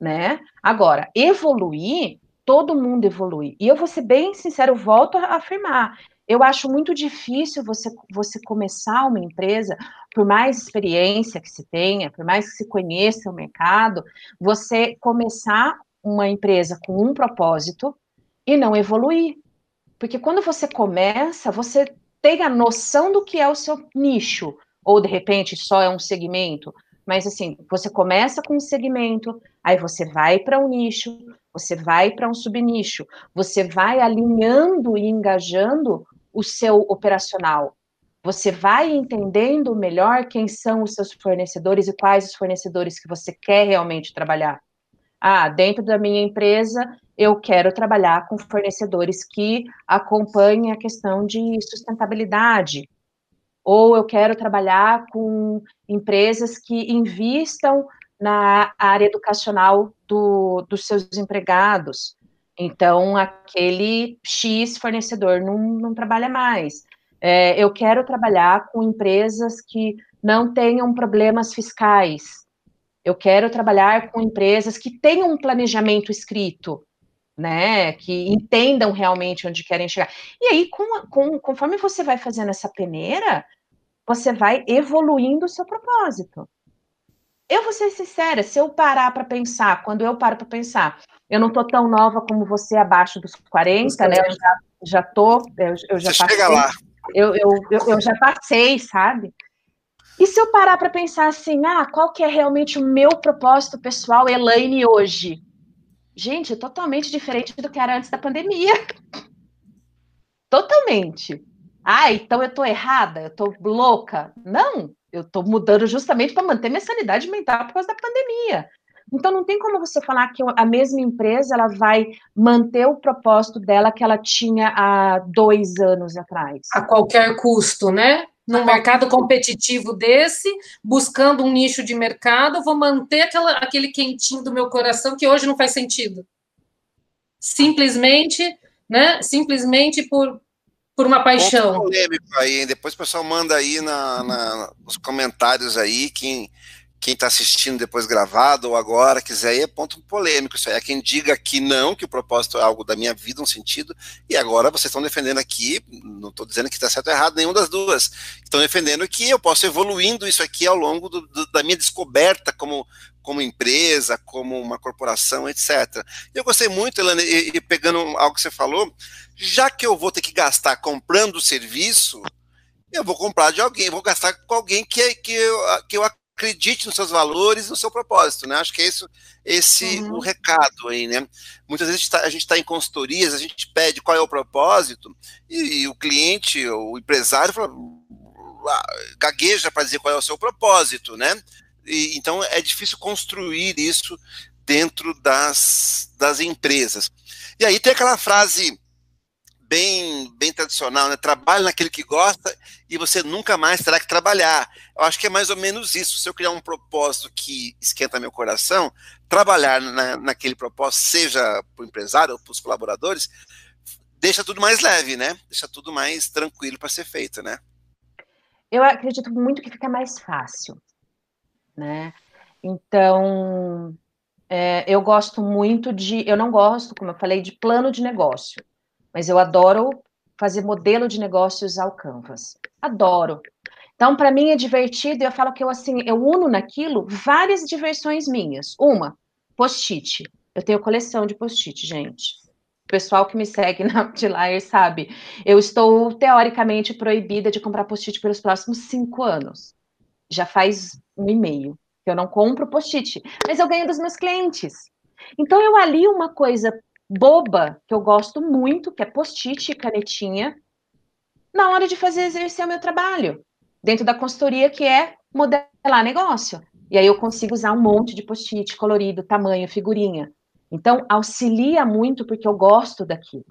né? Agora, evoluir, todo mundo evolui. E eu vou ser bem sincero, volto a afirmar eu acho muito difícil você, você começar uma empresa, por mais experiência que se tenha, por mais que se conheça o mercado, você começar uma empresa com um propósito e não evoluir. Porque quando você começa, você tem a noção do que é o seu nicho, ou de repente só é um segmento. Mas assim, você começa com um segmento, aí você vai para um nicho, você vai para um subnicho, você vai alinhando e engajando o seu operacional. Você vai entendendo melhor quem são os seus fornecedores e quais os fornecedores que você quer realmente trabalhar. Ah, dentro da minha empresa, eu quero trabalhar com fornecedores que acompanhem a questão de sustentabilidade. Ou eu quero trabalhar com empresas que invistam na área educacional do, dos seus empregados. Então, aquele X fornecedor não, não trabalha mais. É, eu quero trabalhar com empresas que não tenham problemas fiscais. Eu quero trabalhar com empresas que tenham um planejamento escrito, né? Que entendam realmente onde querem chegar. E aí, com, com, conforme você vai fazendo essa peneira, você vai evoluindo o seu propósito. Eu vou ser sincera, se eu parar para pensar, quando eu paro para pensar, eu não tô tão nova como você, abaixo dos 40, né? Eu já, já tô, eu, eu já você passei. Chega lá. Eu, eu, eu, eu já passei, sabe? E se eu parar para pensar assim, ah, qual que é realmente o meu propósito pessoal, Elaine, hoje? Gente, é totalmente diferente do que era antes da pandemia. Totalmente. Ah, então eu tô errada, eu tô louca. Não, eu tô mudando justamente para manter minha sanidade mental por causa da pandemia. Então não tem como você falar que a mesma empresa ela vai manter o propósito dela que ela tinha há dois anos atrás. A qualquer custo, né? Num mercado competitivo desse, buscando um nicho de mercado, vou manter aquela, aquele quentinho do meu coração que hoje não faz sentido. Simplesmente né? Simplesmente por, por uma paixão. Polêmico aí, depois o pessoal manda aí na, na, nos comentários aí quem quem está assistindo depois gravado ou agora quiser ir, é ponto polêmico. Isso aí é quem diga que não, que o propósito é algo da minha vida, um sentido, e agora vocês estão defendendo aqui, não estou dizendo que está certo ou errado, nenhuma das duas. Estão defendendo que eu posso evoluindo isso aqui ao longo do, do, da minha descoberta como, como empresa, como uma corporação, etc. Eu gostei muito, Elane, e, e pegando algo que você falou, já que eu vou ter que gastar comprando o serviço, eu vou comprar de alguém, vou gastar com alguém que, que, eu, que eu acredite nos seus valores, no seu propósito, né? Acho que é isso, esse uhum. o recado aí, né? Muitas vezes a gente está tá em consultorias, a gente pede qual é o propósito e, e o cliente, o empresário, fala, gagueja para dizer qual é o seu propósito, né? E, então é difícil construir isso dentro das, das empresas. E aí tem aquela frase bem, bem tradicional, né? Trabalhe naquele que gosta e você nunca mais terá que trabalhar. Eu acho que é mais ou menos isso. Se eu criar um propósito que esquenta meu coração, trabalhar na, naquele propósito, seja para o empresário ou para os colaboradores, deixa tudo mais leve, né? Deixa tudo mais tranquilo para ser feito, né? Eu acredito muito que fica mais fácil, né? Então, é, eu gosto muito de. Eu não gosto, como eu falei, de plano de negócio mas eu adoro fazer modelo de negócio e usar o Canvas. Adoro. Então, para mim é divertido e eu falo que eu assim, eu uno naquilo várias diversões minhas. Uma, post-it. Eu tenho coleção de post-it, gente. O pessoal que me segue na Outlier sabe. Eu estou teoricamente proibida de comprar post-it pelos próximos cinco anos. Já faz um e meio que eu não compro post-it, mas eu ganho dos meus clientes. Então eu alio uma coisa boba, que eu gosto muito, que é post-it e canetinha, na hora de fazer exercer o meu trabalho, dentro da consultoria, que é modelar negócio. E aí eu consigo usar um monte de post-it colorido, tamanho, figurinha. Então, auxilia muito porque eu gosto daquilo.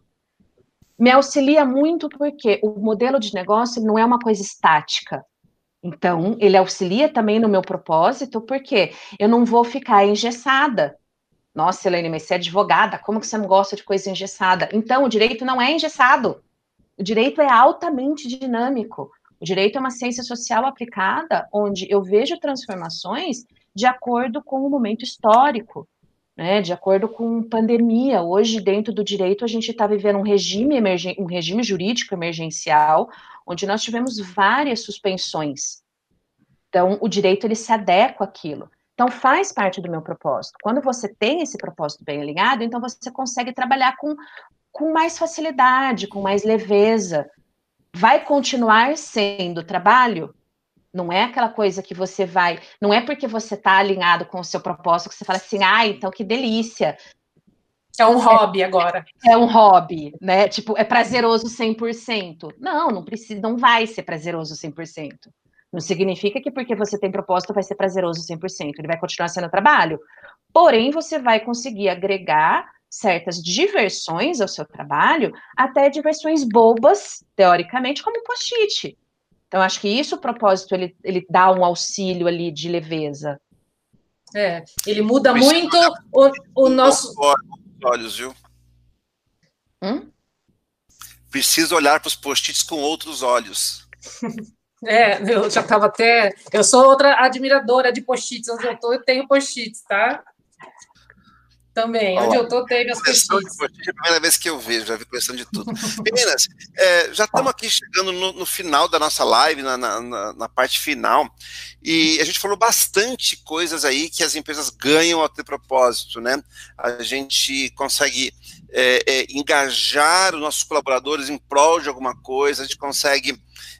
Me auxilia muito porque o modelo de negócio não é uma coisa estática. Então, ele auxilia também no meu propósito, porque eu não vou ficar engessada. Nossa, Helene, mas você é advogada, como que você não gosta de coisa engessada? Então, o direito não é engessado. O direito é altamente dinâmico. O direito é uma ciência social aplicada, onde eu vejo transformações de acordo com o momento histórico, né, de acordo com pandemia. Hoje, dentro do direito, a gente está vivendo um regime, um regime jurídico emergencial, onde nós tivemos várias suspensões. Então, o direito ele se adequa àquilo. Então, faz parte do meu propósito. Quando você tem esse propósito bem alinhado, então você consegue trabalhar com, com mais facilidade, com mais leveza. Vai continuar sendo trabalho? Não é aquela coisa que você vai. Não é porque você está alinhado com o seu propósito que você fala assim, ah, então que delícia. É um hobby é, agora. É um hobby, né? Tipo, é prazeroso 100%. Não, não precisa, não vai ser prazeroso 100%. Não significa que porque você tem propósito vai ser prazeroso 100%, ele vai continuar sendo trabalho. Porém, você vai conseguir agregar certas diversões ao seu trabalho, até diversões bobas, teoricamente, como post-it. Então, acho que isso, o propósito, ele, ele dá um auxílio ali de leveza. É, ele muda muito o, o nosso... Olhos, viu? Hum? Preciso olhar para os post-its com outros olhos. É, eu já estava até. Eu sou outra admiradora de post-its. Onde eu tô, eu tenho post-its, tá? Também, onde eu tô, tenho as post-its. É a primeira vez que eu vejo, já vi coleção de tudo. Meninas, é, já estamos aqui chegando no, no, final da nossa live, na, na, na, parte final, e a gente falou bastante coisas aí que as empresas ganham ao ter propósito, né? A gente consegue é, é, engajar os nossos colaboradores em prol de alguma coisa, a gente consegue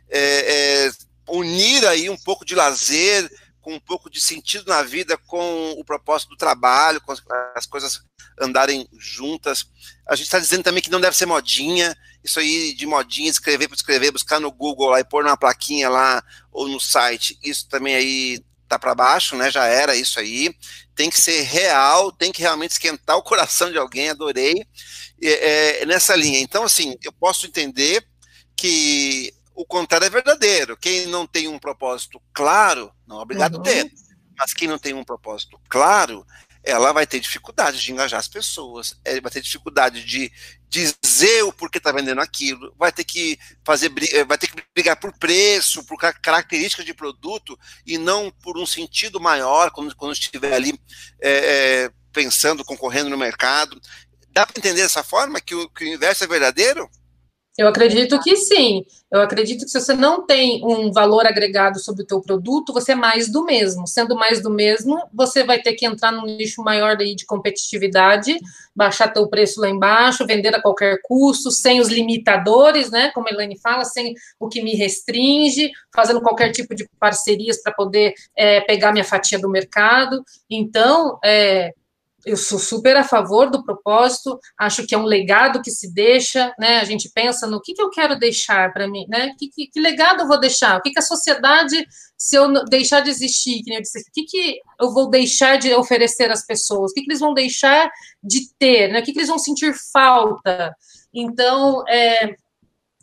é, é, unir aí um pouco de lazer com um pouco de sentido na vida com o propósito do trabalho, com as coisas andarem juntas. A gente está dizendo também que não deve ser modinha, isso aí de modinha, escrever para escrever, buscar no Google lá e pôr numa plaquinha lá ou no site, isso também aí tá para baixo, né? Já era isso aí. Tem que ser real, tem que realmente esquentar o coração de alguém, adorei. É, é, nessa linha. Então, assim, eu posso entender que o contrário é verdadeiro. Quem não tem um propósito claro, não é obrigado uhum. a ter. Mas quem não tem um propósito claro, ela vai ter dificuldade de engajar as pessoas, ela vai ter dificuldade de dizer o porquê está vendendo aquilo, vai ter que fazer, eh, vai ter que brigar por preço, por características de produto e não por um sentido maior quando, quando estiver ali é, pensando, concorrendo no mercado. Dá para entender dessa forma que o, que o inverso é verdadeiro? Eu acredito que sim. Eu acredito que se você não tem um valor agregado sobre o teu produto, você é mais do mesmo. Sendo mais do mesmo, você vai ter que entrar num nicho maior aí de competitividade, baixar teu preço lá embaixo, vender a qualquer custo, sem os limitadores, né? Como a Elaine fala, sem o que me restringe, fazendo qualquer tipo de parcerias para poder é, pegar minha fatia do mercado. Então, é, eu sou super a favor do propósito, acho que é um legado que se deixa, né? A gente pensa no que, que eu quero deixar para mim, né? Que, que, que, legado eu vou deixar? O que, que a sociedade, se eu deixar de existir, que eu disse, o que, que eu vou deixar de oferecer às pessoas? O que, que eles vão deixar de ter? Né? O que, que eles vão sentir falta? Então, é,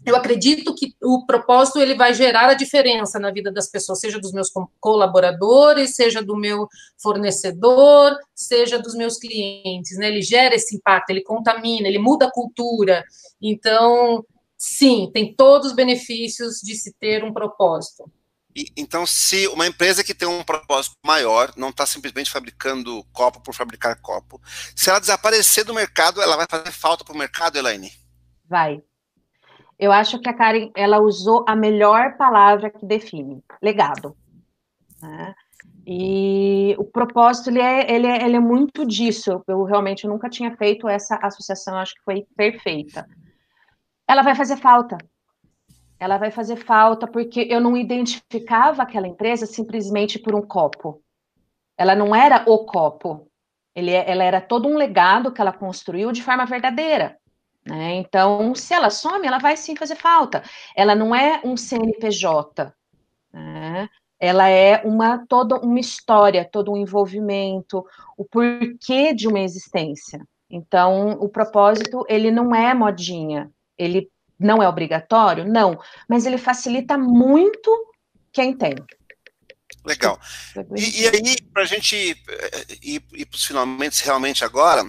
eu acredito que o propósito ele vai gerar a diferença na vida das pessoas, seja dos meus colaboradores, seja do meu fornecedor, seja dos meus clientes, né? Ele gera esse impacto, ele contamina, ele muda a cultura. Então, sim, tem todos os benefícios de se ter um propósito. E, então, se uma empresa que tem um propósito maior, não está simplesmente fabricando copo por fabricar copo, se ela desaparecer do mercado, ela vai fazer falta para o mercado, Elaine? Vai. Eu acho que a Karen ela usou a melhor palavra que define, legado. Né? E o propósito ele é, ele, é, ele é muito disso. Eu realmente nunca tinha feito essa associação, acho que foi perfeita. Ela vai fazer falta. Ela vai fazer falta porque eu não identificava aquela empresa simplesmente por um copo. Ela não era o copo. Ele, é, ela era todo um legado que ela construiu de forma verdadeira. Né? Então, se ela some, ela vai sim fazer falta. Ela não é um CNPJ, né? ela é uma toda uma história, todo um envolvimento, o porquê de uma existência. Então, o propósito ele não é modinha, ele não é obrigatório, não, mas ele facilita muito quem tem. Legal. E, e aí, para a gente eh, ir, ir para os finalmente realmente agora,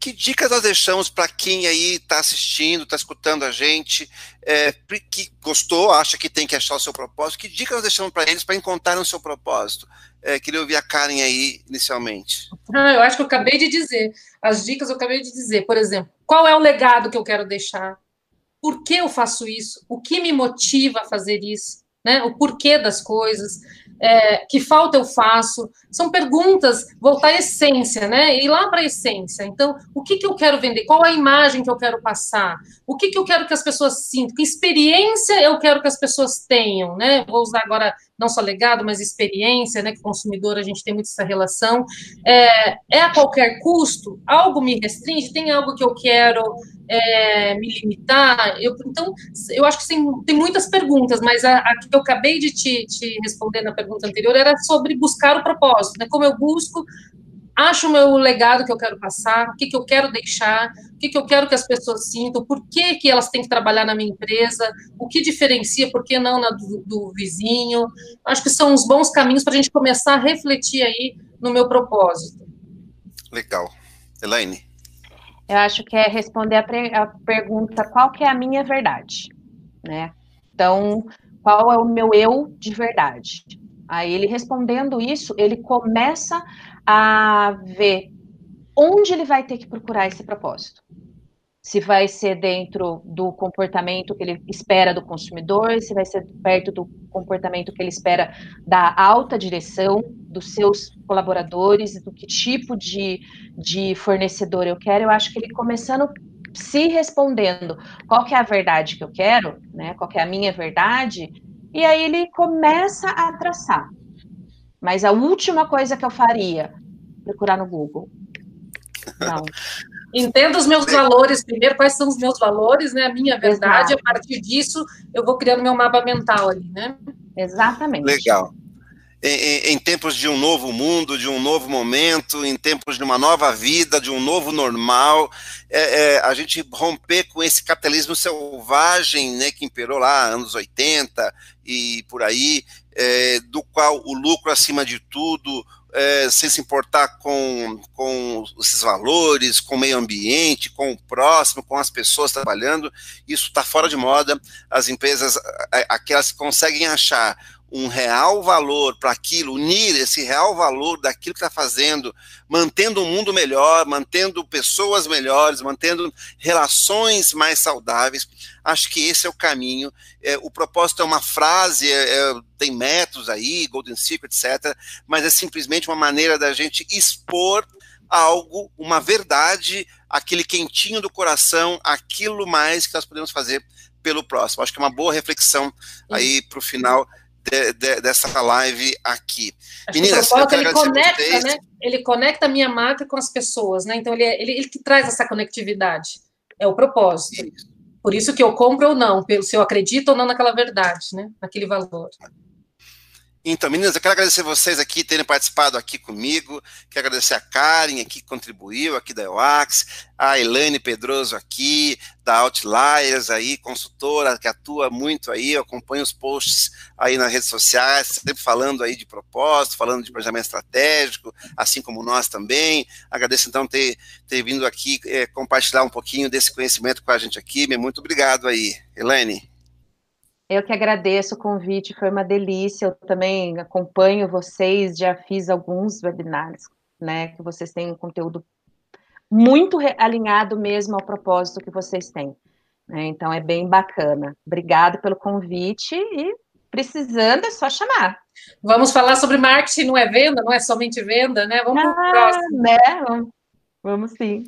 que dicas nós deixamos para quem aí está assistindo, está escutando a gente, é, que gostou, acha que tem que achar o seu propósito? Que dicas nós deixamos para eles para encontrarem o seu propósito? É, queria ouvir a Karen aí inicialmente. Ah, eu acho que eu acabei de dizer. As dicas eu acabei de dizer. Por exemplo, qual é o legado que eu quero deixar? Por que eu faço isso? O que me motiva a fazer isso? Né? O porquê das coisas é, que falta eu faço? São perguntas, voltar à essência, né? Ir lá para a essência. Então, o que, que eu quero vender? Qual a imagem que eu quero passar? O que, que eu quero que as pessoas sintam? Que experiência eu quero que as pessoas tenham, né? Vou usar agora não só legado, mas experiência, né? Que consumidor a gente tem muito essa relação. É, é a qualquer custo? Algo me restringe? Tem algo que eu quero é, me limitar? Eu, então, eu acho que tem, tem muitas perguntas, mas a, a, que eu acabei de te, te responder na pergunta anterior era sobre buscar o propósito, né? Como eu busco, acho o meu legado que eu quero passar, o que, que eu quero deixar, o que, que eu quero que as pessoas sintam, por que, que elas têm que trabalhar na minha empresa, o que diferencia, por que não na do, do vizinho. Acho que são os bons caminhos para a gente começar a refletir aí no meu propósito. Legal. Elaine? Eu acho que é responder a, a pergunta qual que é a minha verdade, né? Então, qual é o meu eu de verdade? Aí ele respondendo isso, ele começa a ver onde ele vai ter que procurar esse propósito. Se vai ser dentro do comportamento que ele espera do consumidor, se vai ser perto do comportamento que ele espera da alta direção, dos seus colaboradores, do que tipo de, de fornecedor eu quero. Eu acho que ele começando se respondendo qual que é a verdade que eu quero, né? Qual que é a minha verdade, e aí ele começa a traçar. Mas a última coisa que eu faria, procurar no Google. Não. Entendo os meus valores primeiro, quais são os meus valores, né? A minha verdade, Exato. a partir disso eu vou criando meu mapa mental ali, né? Exatamente. Legal em, em, tempos de um novo mundo, de um novo momento, em tempos de uma nova vida, de um novo normal, é, é, a gente romper com esse capitalismo selvagem né, que imperou lá anos 80 e por aí, é, do qual o lucro acima de tudo, é, sem se importar com, com esses valores, com o meio ambiente, com o próximo, com as pessoas trabalhando. Isso está fora de moda. As empresas, aquelas que conseguem achar um real valor para aquilo, unir esse real valor daquilo que está fazendo, mantendo um mundo melhor, mantendo pessoas melhores, mantendo relações mais saudáveis. Acho que esse é o caminho. É, o propósito é uma frase, é, é, tem métodos aí, Golden Secret, etc., mas é simplesmente uma maneira da gente expor algo, uma verdade, aquele quentinho do coração, aquilo mais que nós podemos fazer pelo próximo. Acho que é uma boa reflexão aí para o final de, de, dessa live aqui. Acho Meninas, que ele conecta, né? Ele conecta a minha marca com as pessoas, né? Então ele, é, ele, ele que traz essa conectividade. É o propósito. Isso. Por isso que eu compro ou não, se eu acredito ou não naquela verdade, né? Naquele valor. Então, meninas, eu quero agradecer vocês aqui terem participado aqui comigo. Quero agradecer a Karen aqui que contribuiu aqui da EUAX, a Elaine Pedroso aqui, da Outliers aí, consultora que atua muito aí, eu acompanho os posts aí nas redes sociais, sempre falando aí de propósito, falando de planejamento estratégico, assim como nós também. Agradeço então ter, ter vindo aqui é, compartilhar um pouquinho desse conhecimento com a gente aqui. Muito obrigado aí, Elaine. Eu que agradeço o convite, foi uma delícia. Eu também acompanho vocês, já fiz alguns webinars, né? Que vocês têm um conteúdo muito alinhado mesmo ao propósito que vocês têm. Né, então é bem bacana. Obrigada pelo convite e precisando é só chamar. Vamos falar sobre marketing, não é venda, não é somente venda, né? Vamos ah, para o próximo. Né? Vamos, vamos sim.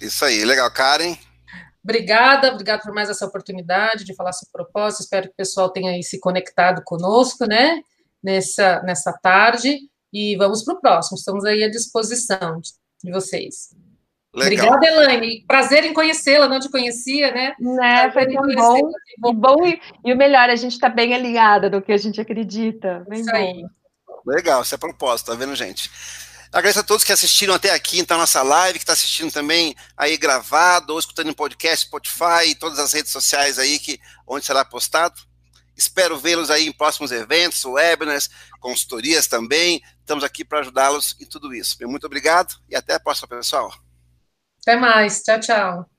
Isso aí, legal, Karen. Obrigada, obrigada por mais essa oportunidade de falar sobre propósito. Espero que o pessoal tenha aí se conectado conosco, né? Nessa, nessa tarde. E vamos para o próximo. Estamos aí à disposição de vocês. Legal. Obrigada, Elaine. Prazer em conhecê-la, não te conhecia, né? Né, foi tão bom. E, bom e, e, o melhor, a gente está bem alinhada no que a gente acredita. Bem Isso bom. aí. Legal, isso é propósito, tá vendo, gente? Agradeço a todos que assistiram até aqui, então, nossa live, que está assistindo também aí gravado, ou escutando em podcast, Spotify e todas as redes sociais aí, que, onde será postado. Espero vê-los aí em próximos eventos, webinars, consultorias também. Estamos aqui para ajudá-los em tudo isso. Muito obrigado e até a próxima, pessoal. Até mais. Tchau, tchau.